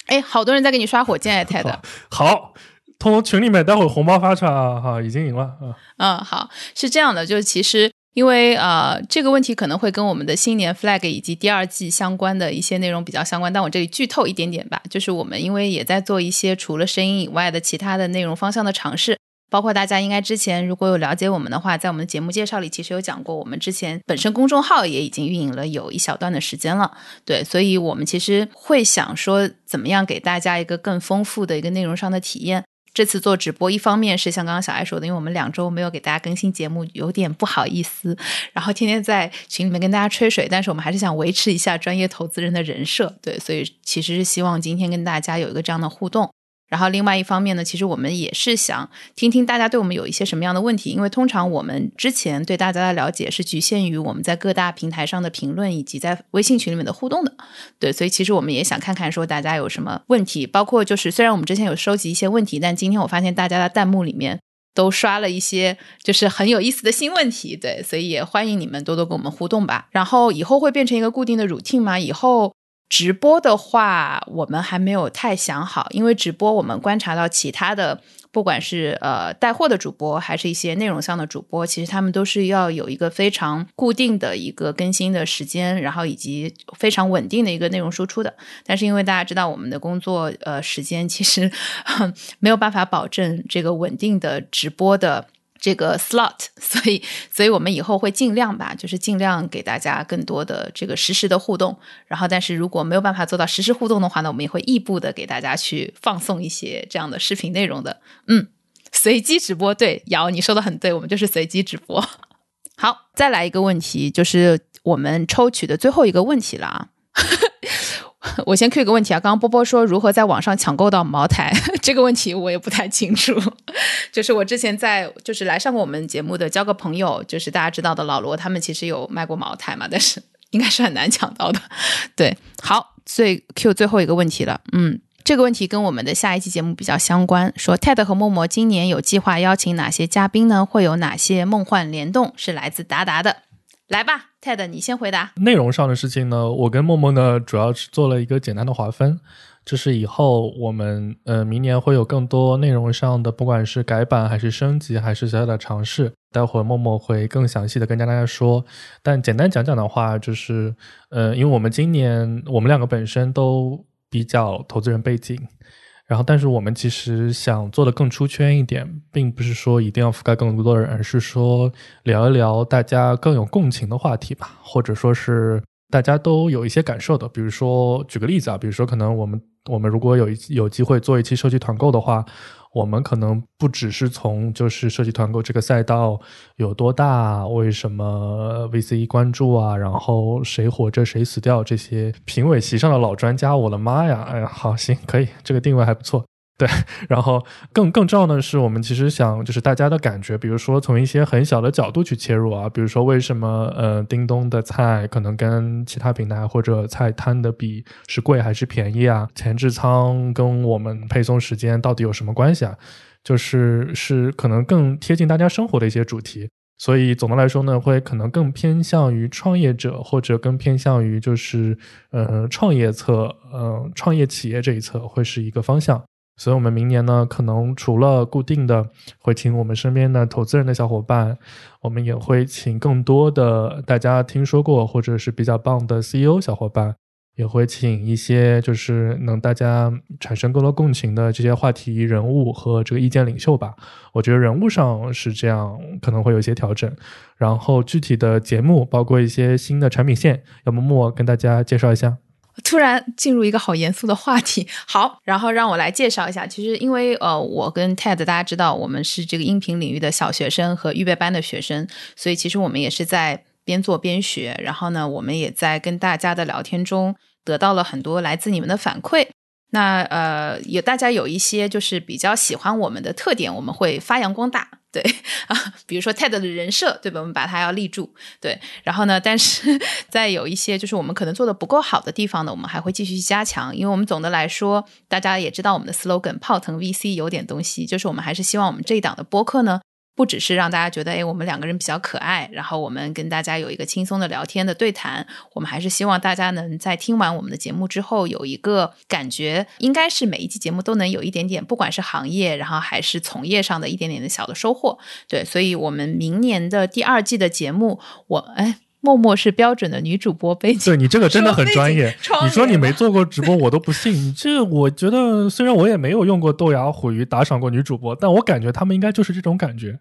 哎，好多人在给你刷火箭哎，TED。[LAUGHS] 好，通通群里面待会儿红包发出来啊，哈，已经赢了啊。嗯，好，是这样的，就是其实因为呃这个问题可能会跟我们的新年 flag 以及第二季相关的一些内容比较相关，但我这里剧透一点点吧，就是我们因为也在做一些除了声音以外的其他的内容方向的尝试。包括大家应该之前如果有了解我们的话，在我们的节目介绍里其实有讲过，我们之前本身公众号也已经运营了有一小段的时间了，对，所以我们其实会想说，怎么样给大家一个更丰富的一个内容上的体验。这次做直播，一方面是像刚刚小爱说的，因为我们两周没有给大家更新节目，有点不好意思，然后天天在群里面跟大家吹水，但是我们还是想维持一下专业投资人的人设，对，所以其实是希望今天跟大家有一个这样的互动。然后另外一方面呢，其实我们也是想听听大家对我们有一些什么样的问题，因为通常我们之前对大家的了解是局限于我们在各大平台上的评论以及在微信群里面的互动的，对，所以其实我们也想看看说大家有什么问题，包括就是虽然我们之前有收集一些问题，但今天我发现大家的弹幕里面都刷了一些就是很有意思的新问题，对，所以也欢迎你们多多跟我们互动吧。然后以后会变成一个固定的 routine 吗？以后直播的话，我们还没有太想好，因为直播我们观察到其他的，不管是呃带货的主播，还是一些内容上的主播，其实他们都是要有一个非常固定的一个更新的时间，然后以及非常稳定的一个内容输出的。但是因为大家知道我们的工作呃时间其实 [LAUGHS] 没有办法保证这个稳定的直播的。这个 slot，[LAUGHS] 所以，所以我们以后会尽量吧，就是尽量给大家更多的这个实时的互动。然后，但是如果没有办法做到实时互动的话呢，我们也会异步的给大家去放送一些这样的视频内容的。嗯，随机直播，对，瑶你说的很对，我们就是随机直播。[LAUGHS] 好，再来一个问题，就是我们抽取的最后一个问题了啊。[LAUGHS] 我先 Q 一个问题啊，刚刚波波说如何在网上抢购到茅台 [LAUGHS] 这个问题，我也不太清楚。[LAUGHS] 就是我之前在就是来上过我们节目的交个朋友，就是大家知道的老罗，他们其实有卖过茅台嘛，但是应该是很难抢到的。对，好，所以 Q 最后一个问题了，嗯。这个问题跟我们的下一期节目比较相关，说 TED 和默默今年有计划邀请哪些嘉宾呢？会有哪些梦幻联动？是来自达达的，来吧，TED，你先回答。内容上的事情呢，我跟默默呢主要是做了一个简单的划分，就是以后我们呃明年会有更多内容上的，不管是改版还是升级还是小小的尝试，待会儿默默会更详细的跟大家说。但简单讲讲的话，就是呃，因为我们今年我们两个本身都比较投资人背景。然后，但是我们其实想做的更出圈一点，并不是说一定要覆盖更多的人，而是说聊一聊大家更有共情的话题吧，或者说是大家都有一些感受的。比如说，举个例子啊，比如说可能我们我们如果有一有机会做一期社区团购的话，我们可能不只是从就是设计团购这个赛道有多大，为什么 VC 关注啊，然后谁活着谁死掉这些评委席上的老专家，我的妈呀！哎呀，好行可以，这个定位还不错。对，[LAUGHS] 然后更更重要的是，我们其实想就是大家的感觉，比如说从一些很小的角度去切入啊，比如说为什么呃叮咚的菜可能跟其他平台或者菜摊的比是贵还是便宜啊？前置仓跟我们配送时间到底有什么关系啊？就是是可能更贴近大家生活的一些主题，所以总的来说呢，会可能更偏向于创业者或者更偏向于就是呃创业侧呃创业企业这一侧会是一个方向。所以，我们明年呢，可能除了固定的会请我们身边的投资人的小伙伴，我们也会请更多的大家听说过或者是比较棒的 CEO 小伙伴，也会请一些就是能大家产生更多共情的这些话题人物和这个意见领袖吧。我觉得人物上是这样，可能会有一些调整。然后具体的节目，包括一些新的产品线，要么莫跟大家介绍一下。突然进入一个好严肃的话题，[LAUGHS] 好，然后让我来介绍一下。其实，因为呃，我跟 Ted 大家知道，我们是这个音频领域的小学生和预备班的学生，所以其实我们也是在边做边学。然后呢，我们也在跟大家的聊天中得到了很多来自你们的反馈。那呃，有大家有一些就是比较喜欢我们的特点，我们会发扬光大。对啊，比如说 TED 的人设，对吧？我们把它要立住。对，然后呢，但是 [LAUGHS] 在有一些就是我们可能做的不够好的地方呢，我们还会继续去加强。因为我们总的来说，大家也知道我们的 slogan“ 泡腾 VC 有点东西”，就是我们还是希望我们这一档的播客呢。不只是让大家觉得，哎，我们两个人比较可爱，然后我们跟大家有一个轻松的聊天的对谈，我们还是希望大家能在听完我们的节目之后，有一个感觉，应该是每一期节目都能有一点点，不管是行业，然后还是从业上的一点点的小的收获。对，所以我们明年的第二季的节目，我哎。默默是标准的女主播背景，对你这个真的很专业。你说你没做过直播，我都不信。你这我觉得，虽然我也没有用过豆芽虎鱼打赏过女主播，但我感觉他们应该就是这种感觉。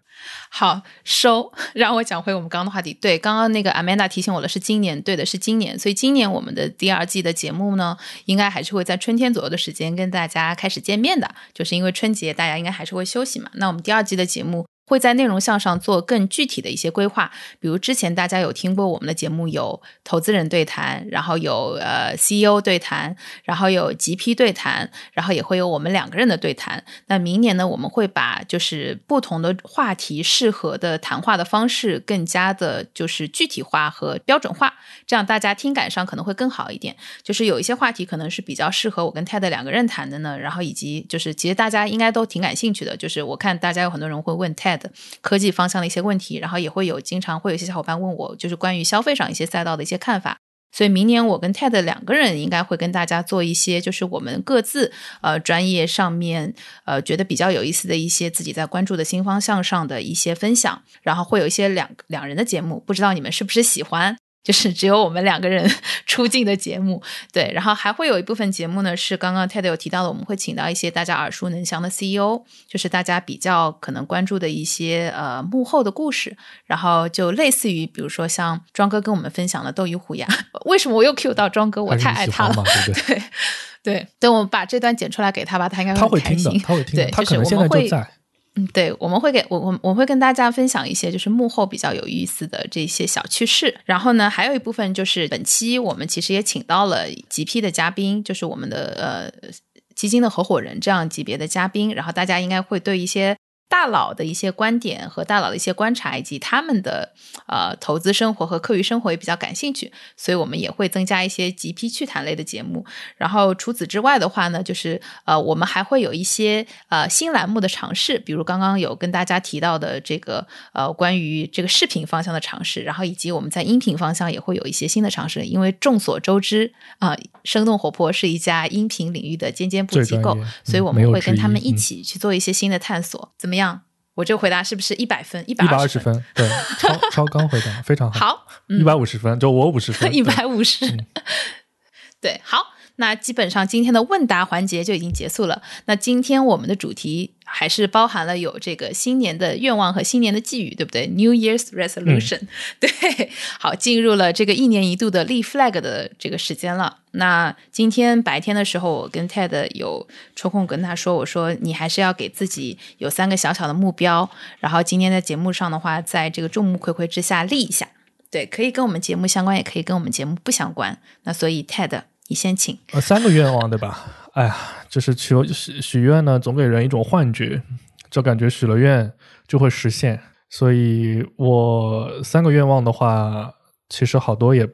好收，让我讲回我们刚刚的话题。对，刚刚那个 Amanda 提醒我的是今年，对的是今年，所以今年我们的第二季的节目呢，应该还是会在春天左右的时间跟大家开始见面的，就是因为春节大家应该还是会休息嘛。那我们第二季的节目。会在内容项上做更具体的一些规划，比如之前大家有听过我们的节目，有投资人对谈，然后有呃 CEO 对谈，然后有 GP 对谈，然后也会有我们两个人的对谈。那明年呢，我们会把就是不同的话题适合的谈话的方式更加的，就是具体化和标准化，这样大家听感上可能会更好一点。就是有一些话题可能是比较适合我跟 Ted 两个人谈的呢，然后以及就是其实大家应该都挺感兴趣的，就是我看大家有很多人会问 Ted。科技方向的一些问题，然后也会有经常会有一些小伙伴问我，就是关于消费上一些赛道的一些看法。所以明年我跟 Ted 两个人应该会跟大家做一些，就是我们各自呃专业上面呃觉得比较有意思的一些自己在关注的新方向上的一些分享，然后会有一些两两人的节目，不知道你们是不是喜欢。就是只有我们两个人 [LAUGHS] 出镜的节目，对，然后还会有一部分节目呢，是刚刚 Ted 有提到的，我们会请到一些大家耳熟能详的 CEO，就是大家比较可能关注的一些呃幕后的故事，然后就类似于比如说像庄哥跟我们分享的斗鱼虎牙，[LAUGHS] 为什么我又 Q 到庄哥？我太爱他了，对 [LAUGHS] 对，等我把这段剪出来给他吧，他应该会开心，他会听的，他可能现在就在。嗯，对，我们会给我我我会跟大家分享一些就是幕后比较有意思的这些小趣事。然后呢，还有一部分就是本期我们其实也请到了几批的嘉宾，就是我们的呃基金的合伙人这样级别的嘉宾。然后大家应该会对一些。大佬的一些观点和大佬的一些观察，以及他们的呃投资生活和课余生活也比较感兴趣，所以我们也会增加一些极批趣谈类的节目。然后除此之外的话呢，就是呃我们还会有一些呃新栏目的尝试，比如刚刚有跟大家提到的这个呃关于这个视频方向的尝试，然后以及我们在音频方向也会有一些新的尝试。因为众所周知啊，生动活泼是一家音频领域的尖尖部机构，所以我们会跟他们一起去做一些新的探索。怎么样？样，我这回答是不是一百分？一百二十分，对，[LAUGHS] 超超纲回答非常好。一百五十分，就我五十分，[LAUGHS] 一百五十。[LAUGHS] 对，好，那基本上今天的问答环节就已经结束了。那今天我们的主题还是包含了有这个新年的愿望和新年的寄语，对不对？New Year's Resolution，、[LAUGHS] 对，好，进入了这个一年一度的立 flag 的这个时间了。那今天白天的时候，我跟 Ted 有抽空跟他说，我说你还是要给自己有三个小小的目标，然后今天在节目上的话，在这个众目睽睽之下立一下。对，可以跟我们节目相关，也可以跟我们节目不相关。那所以 Ted，你先请。呃，三个愿望对吧？哎呀，就是许许许愿呢，总给人一种幻觉，就感觉许了愿就会实现。所以我三个愿望的话，其实好多也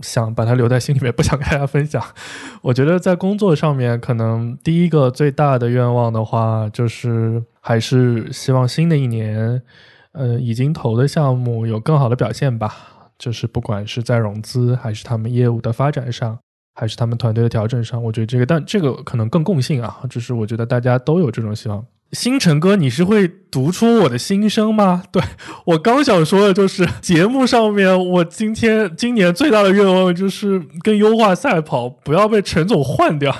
想把它留在心里面，不想跟大家分享。[LAUGHS] 我觉得在工作上面，可能第一个最大的愿望的话，就是还是希望新的一年，呃，已经投的项目有更好的表现吧。就是不管是在融资，还是他们业务的发展上，还是他们团队的调整上，我觉得这个，但这个可能更共性啊，就是我觉得大家都有这种希望。星辰哥，你是会读出我的心声吗？[LAUGHS] 对我刚想说的就是，节目上面我今天今年最大的愿望就是跟优化赛跑，不要被陈总换掉。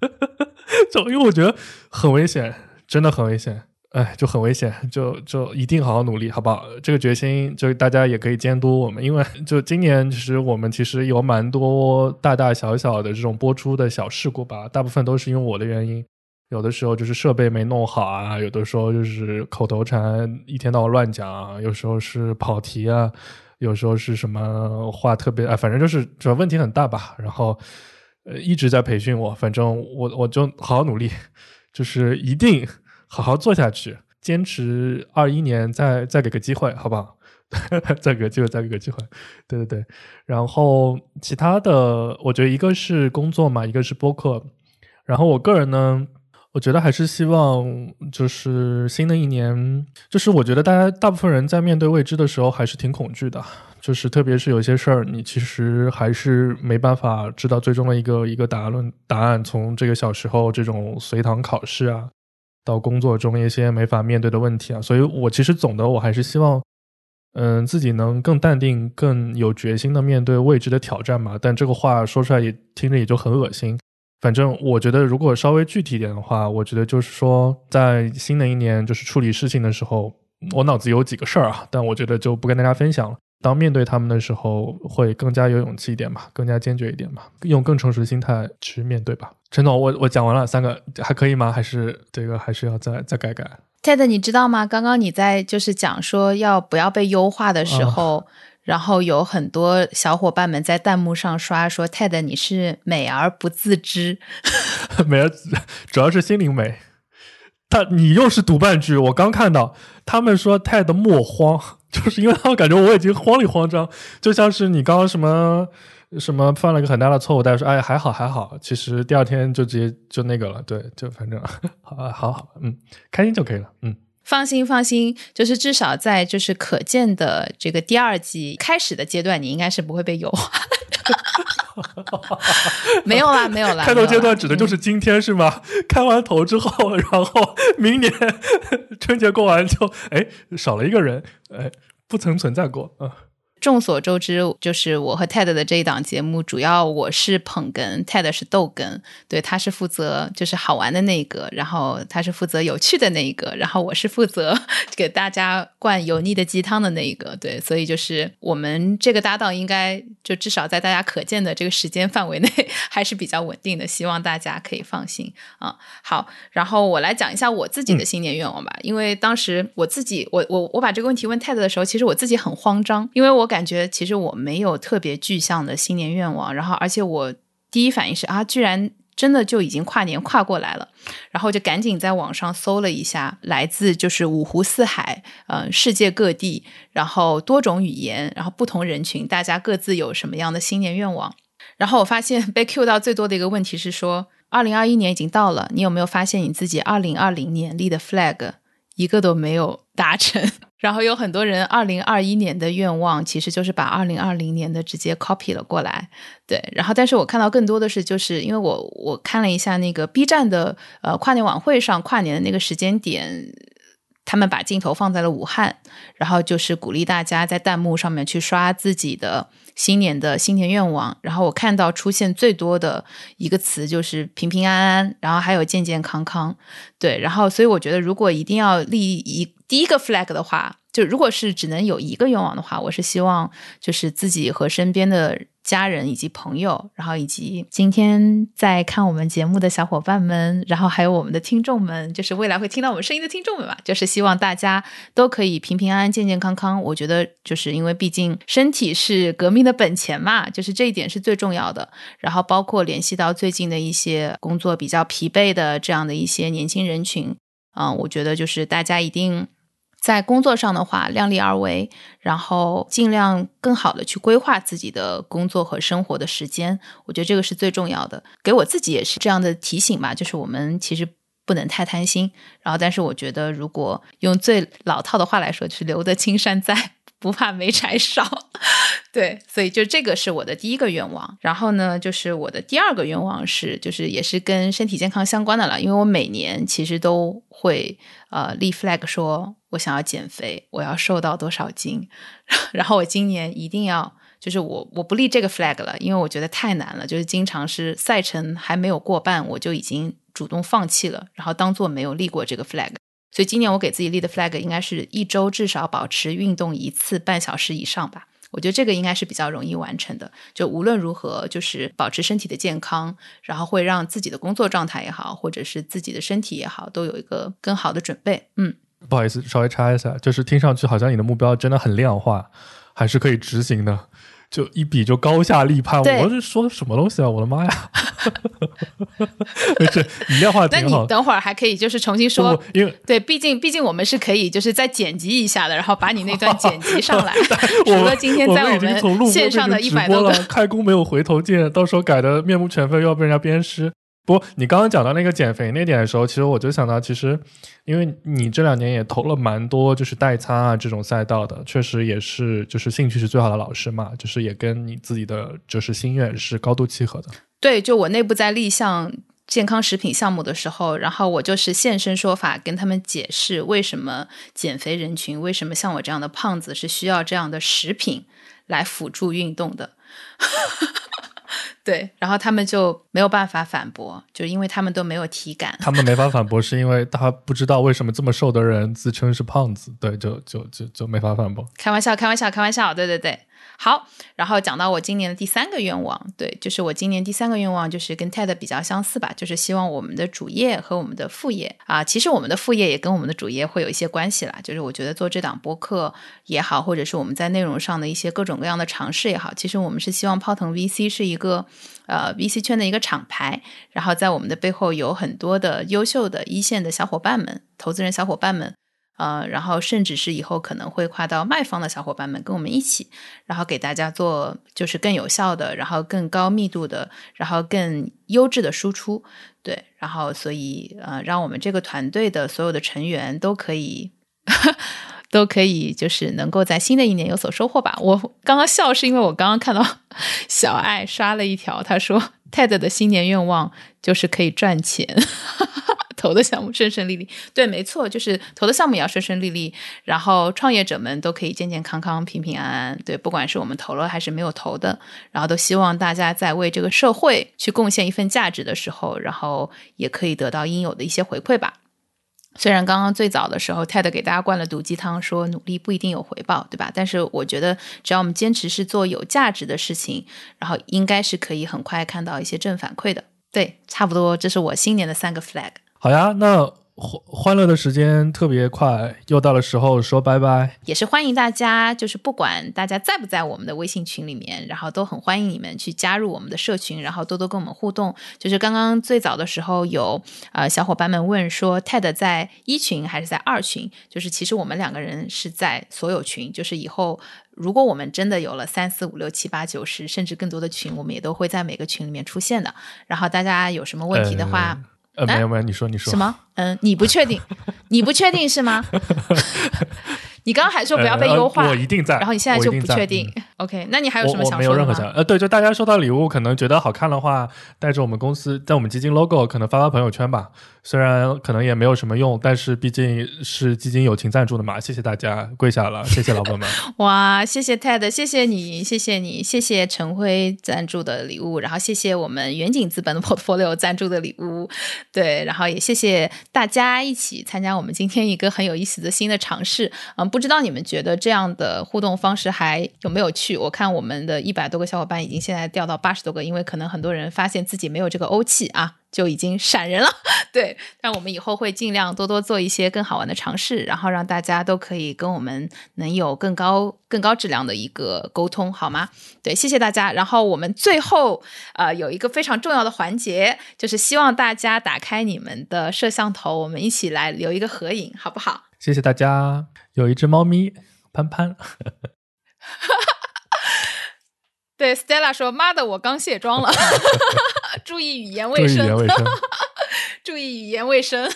[LAUGHS] 就 [LAUGHS] 因为我觉得很危险，真的很危险。哎，就很危险，[LAUGHS] 就就一定好好努力，好不好？这个决心，就大家也可以监督我们，因为 [LAUGHS] 就今年，其实我们其实有蛮多大大小小的这种播出的小事故吧，大部分都是因为我的原因，有的时候就是设备没弄好啊，有的时候就是口头禅一天到晚乱讲，有时候是跑题啊，有时候是什么话特别啊，反正就是主要问题很大吧。然后呃一直在培训我，反正我我就好好努力，[LAUGHS] 就是一定。好好做下去，坚持二一年再再给个机会，好不好？[LAUGHS] 再给个机会，再给个机会。对对对。然后其他的，我觉得一个是工作嘛，一个是播客。然后我个人呢，我觉得还是希望，就是新的一年，就是我觉得大家大部分人在面对未知的时候，还是挺恐惧的。就是特别是有些事儿，你其实还是没办法知道最终的一个一个答案。答案从这个小时候这种随堂考试啊。到工作中一些没法面对的问题啊，所以我其实总的我还是希望，嗯，自己能更淡定、更有决心的面对未知的挑战嘛。但这个话说出来也听着也就很恶心。反正我觉得，如果稍微具体一点的话，我觉得就是说，在新的一年就是处理事情的时候，我脑子有几个事儿啊，但我觉得就不跟大家分享了。当面对他们的时候，会更加有勇气一点嘛，更加坚决一点嘛，用更成熟的心态去面对吧。陈总，我我讲完了三个，还可以吗？还是这个还是要再再改改？Ted，你知道吗？刚刚你在就是讲说要不要被优化的时候，然后有很多小伙伴们在弹幕上刷说：“Ted，你是美而不自知。[LAUGHS] 美而 [LAUGHS] 主要是心灵美。他你又是读半句，我刚看到他们说 Ted 莫慌，[LAUGHS] 就是因为他们感觉我已经慌里慌张，就像是你刚刚什么什么犯了一个很大的错误，但是说哎还好还好，其实第二天就直接就那个了，对，就反正 [LAUGHS] 好好好，嗯，开心就可以了，嗯。放心放心，就是至少在就是可见的这个第二季开始的阶段，你应该是不会被优化。[LAUGHS] 没有啦，没有啦。开头阶段指的就是今天是吗？开完头之后，然后明年 [LAUGHS] 春节过完就哎少了一个人，哎不曾存在过啊。众所周知，就是我和 Ted 的这一档节目，主要我是捧哏，Ted 是逗哏，对，他是负责就是好玩的那一个，然后他是负责有趣的那一个，然后我是负责 [LAUGHS] 给大家灌油腻的鸡汤的那一个，对，所以就是我们这个搭档应该就至少在大家可见的这个时间范围内 [LAUGHS] 还是比较稳定的，希望大家可以放心啊。好，然后我来讲一下我自己的新年愿望吧，因为当时我自己，我我我把这个问题问 Ted 的时候，其实我自己很慌张，因为我。感觉其实我没有特别具象的新年愿望，然后而且我第一反应是啊，居然真的就已经跨年跨过来了，然后就赶紧在网上搜了一下，来自就是五湖四海，嗯，世界各地，然后多种语言，然后不同人群，大家各自有什么样的新年愿望？然后我发现 [LAUGHS] 被 Q 到最多的一个问题是说，二零二一年已经到了，你有没有发现你自己二零二零年立的 flag 一个都没有达成？然后有很多人二零二一年的愿望，其实就是把二零二零年的直接 copy 了过来，对。然后，但是我看到更多的是，就是因为我我看了一下那个 B 站的呃跨年晚会上跨年的那个时间点，他们把镜头放在了武汉，然后就是鼓励大家在弹幕上面去刷自己的新年的新年愿望。然后我看到出现最多的一个词就是平平安安，然后还有健健康康。对，然后所以我觉得，如果一定要立一第一个 flag 的话，就如果是只能有一个愿望的话，我是希望就是自己和身边的。家人以及朋友，然后以及今天在看我们节目的小伙伴们，然后还有我们的听众们，就是未来会听到我们声音的听众们吧，就是希望大家都可以平平安安、健健康康。我觉得就是因为毕竟身体是革命的本钱嘛，就是这一点是最重要的。然后包括联系到最近的一些工作比较疲惫的这样的一些年轻人群，嗯，我觉得就是大家一定。在工作上的话，量力而为，然后尽量更好的去规划自己的工作和生活的时间，我觉得这个是最重要的。给我自己也是这样的提醒吧，就是我们其实不能太贪心。然后，但是我觉得，如果用最老套的话来说，就是留得青山在。不怕没柴烧，[LAUGHS] 对，所以就这个是我的第一个愿望。然后呢，就是我的第二个愿望是，就是也是跟身体健康相关的了。因为我每年其实都会呃立 flag，说我想要减肥，我要瘦到多少斤。[LAUGHS] 然后我今年一定要，就是我我不立这个 flag 了，因为我觉得太难了。就是经常是赛程还没有过半，我就已经主动放弃了，然后当做没有立过这个 flag。所以今年我给自己立的 flag 应该是一周至少保持运动一次半小时以上吧。我觉得这个应该是比较容易完成的。就无论如何，就是保持身体的健康，然后会让自己的工作状态也好，或者是自己的身体也好，都有一个更好的准备。嗯，不好意思，稍微插一下，就是听上去好像你的目标真的很量化，还是可以执行的。就一比就高下立判，我是说的什么东西啊？我的妈呀！[LAUGHS] 没事，你量化挺好。那你等会儿还可以就是重新说，因为对，毕竟毕竟我们是可以就是再剪辑一下的，然后把你那段剪辑上来。[LAUGHS] [LAUGHS] 除了今天在我们线上的一百多个，开工没有回头箭，到时候改的面目全非，又要被人家鞭尸。不，你刚刚讲到那个减肥那点的时候，其实我就想到，其实因为你这两年也投了蛮多就是代餐啊这种赛道的，确实也是就是兴趣是最好的老师嘛，就是也跟你自己的就是心愿是高度契合的。对，就我内部在立项健康食品项目的时候，然后我就是现身说法跟他们解释为什么减肥人群，为什么像我这样的胖子是需要这样的食品来辅助运动的。[LAUGHS] 对，然后他们就没有办法反驳，就因为他们都没有体感。他们没法反驳，是因为他不知道为什么这么瘦的人自称是胖子。对，就就就就没法反驳。开玩笑，开玩笑，开玩笑。对对对。好，然后讲到我今年的第三个愿望，对，就是我今年第三个愿望就是跟 TED 比较相似吧，就是希望我们的主业和我们的副业啊，其实我们的副业也跟我们的主业会有一些关系啦。就是我觉得做这档播客也好，或者是我们在内容上的一些各种各样的尝试也好，其实我们是希望泡腾 VC 是一个呃 VC 圈的一个厂牌，然后在我们的背后有很多的优秀的一线的小伙伴们、投资人小伙伴们。呃，然后甚至是以后可能会跨到卖方的小伙伴们跟我们一起，然后给大家做就是更有效的，然后更高密度的，然后更优质的输出，对，然后所以呃，让我们这个团队的所有的成员都可以 [LAUGHS] 都可以就是能够在新的一年有所收获吧。我刚刚笑是因为我刚刚看到 [LAUGHS] 小爱刷了一条，他说 TED 的新年愿望就是可以赚钱。投的项目顺顺利利，[LAUGHS] 对，没错，就是投的项目也要顺顺利利，然后创业者们都可以健健康康、平平安安。对，不管是我们投了还是没有投的，然后都希望大家在为这个社会去贡献一份价值的时候，然后也可以得到应有的一些回馈吧。虽然刚刚最早的时候，TED 给大家灌了毒鸡汤，说努力不一定有回报，对吧？但是我觉得，只要我们坚持是做有价值的事情，然后应该是可以很快看到一些正反馈的。对，差不多，这是我新年的三个 flag。好呀，那欢欢乐的时间特别快，又到了时候说拜拜。也是欢迎大家，就是不管大家在不在我们的微信群里面，然后都很欢迎你们去加入我们的社群，然后多多跟我们互动。就是刚刚最早的时候，有呃小伙伴们问说，TED 在一群还是在二群？就是其实我们两个人是在所有群。就是以后如果我们真的有了三四五六七八九十甚至更多的群，我们也都会在每个群里面出现的。然后大家有什么问题的话。呃，没有没有，你说你说什么？嗯，你不确定，[LAUGHS] 你不确定是吗？[LAUGHS] 你刚刚还说不要被优化，我一定在。然后你现在就不确定。OK，那你还有什么想说的吗？呃，对，就大家收到礼物，可能觉得好看的话，带着我们公司在我们基金 logo，可能发发朋友圈吧。虽然可能也没有什么用，但是毕竟是基金友情赞助的嘛。谢谢大家，跪下了，谢谢老板们。[LAUGHS] 哇，谢谢 Ted，谢谢你，谢谢你，谢谢陈辉赞助的礼物，然后谢谢我们远景资本的 [LAUGHS] Portfolio 赞助的礼物。对，然后也谢谢大家一起参加我们今天一个很有意思的新的尝试。嗯，不知道你们觉得这样的互动方式还有没有趣？我看我们的一百多个小伙伴已经现在掉到八十多个，因为可能很多人发现自己没有这个欧气啊，就已经闪人了。[LAUGHS] 对，但我们以后会尽量多多做一些更好玩的尝试，然后让大家都可以跟我们能有更高、更高质量的一个沟通，好吗？对，谢谢大家。然后我们最后呃有一个非常重要的环节，就是希望大家打开你们的摄像头，我们一起来留一个合影，好不好？谢谢大家。有一只猫咪潘潘。哈 [LAUGHS] 哈对，Stella 说：“妈的，我刚卸妆了，[LAUGHS] 注意语言卫生，[LAUGHS] 注意语言卫生。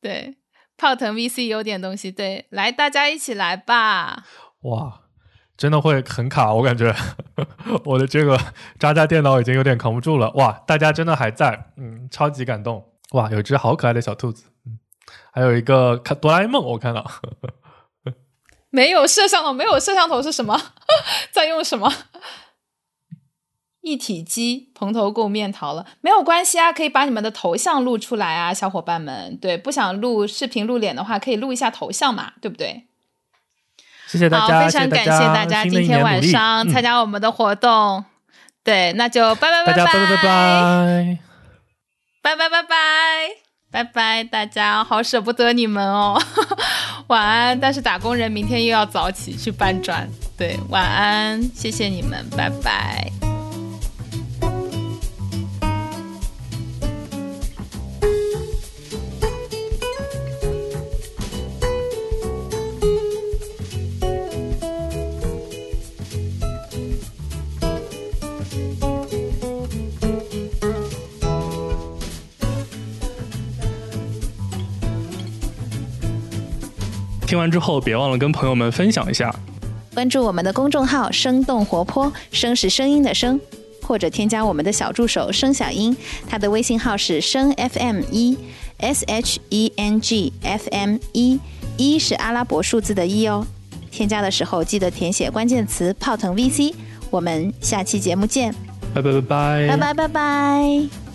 对，泡腾 VC 有点东西。对，来，大家一起来吧。哇，真的会很卡，我感觉 [LAUGHS] 我的这个渣渣电脑已经有点扛不住了。哇，大家真的还在，嗯，超级感动。哇，有只好可爱的小兔子，嗯，还有一个看哆啦 A 梦，我看到。”没有摄像头，没有摄像头是什么？[LAUGHS] 在用什么？一体机蓬头垢面逃了，没有关系啊，可以把你们的头像录出来啊，小伙伴们。对，不想录视频露脸的话，可以录一下头像嘛，对不对？谢谢大家，非常感谢大家今天晚上参加我们的活动。对，那就拜拜拜拜拜拜拜拜拜拜拜。拜拜，大家好舍不得你们哦，[LAUGHS] 晚安。但是打工人明天又要早起去搬砖，对，晚安，谢谢你们，拜拜。听完之后，别忘了跟朋友们分享一下。关注我们的公众号“生动活泼”，声是声音的声，或者添加我们的小助手“声小英”，他的微信号是“声 FM 一 S H E N G F M 一”，一是阿拉伯数字的一哦。添加的时候记得填写关键词“泡腾 VC”。我们下期节目见，拜拜拜拜，拜拜拜拜。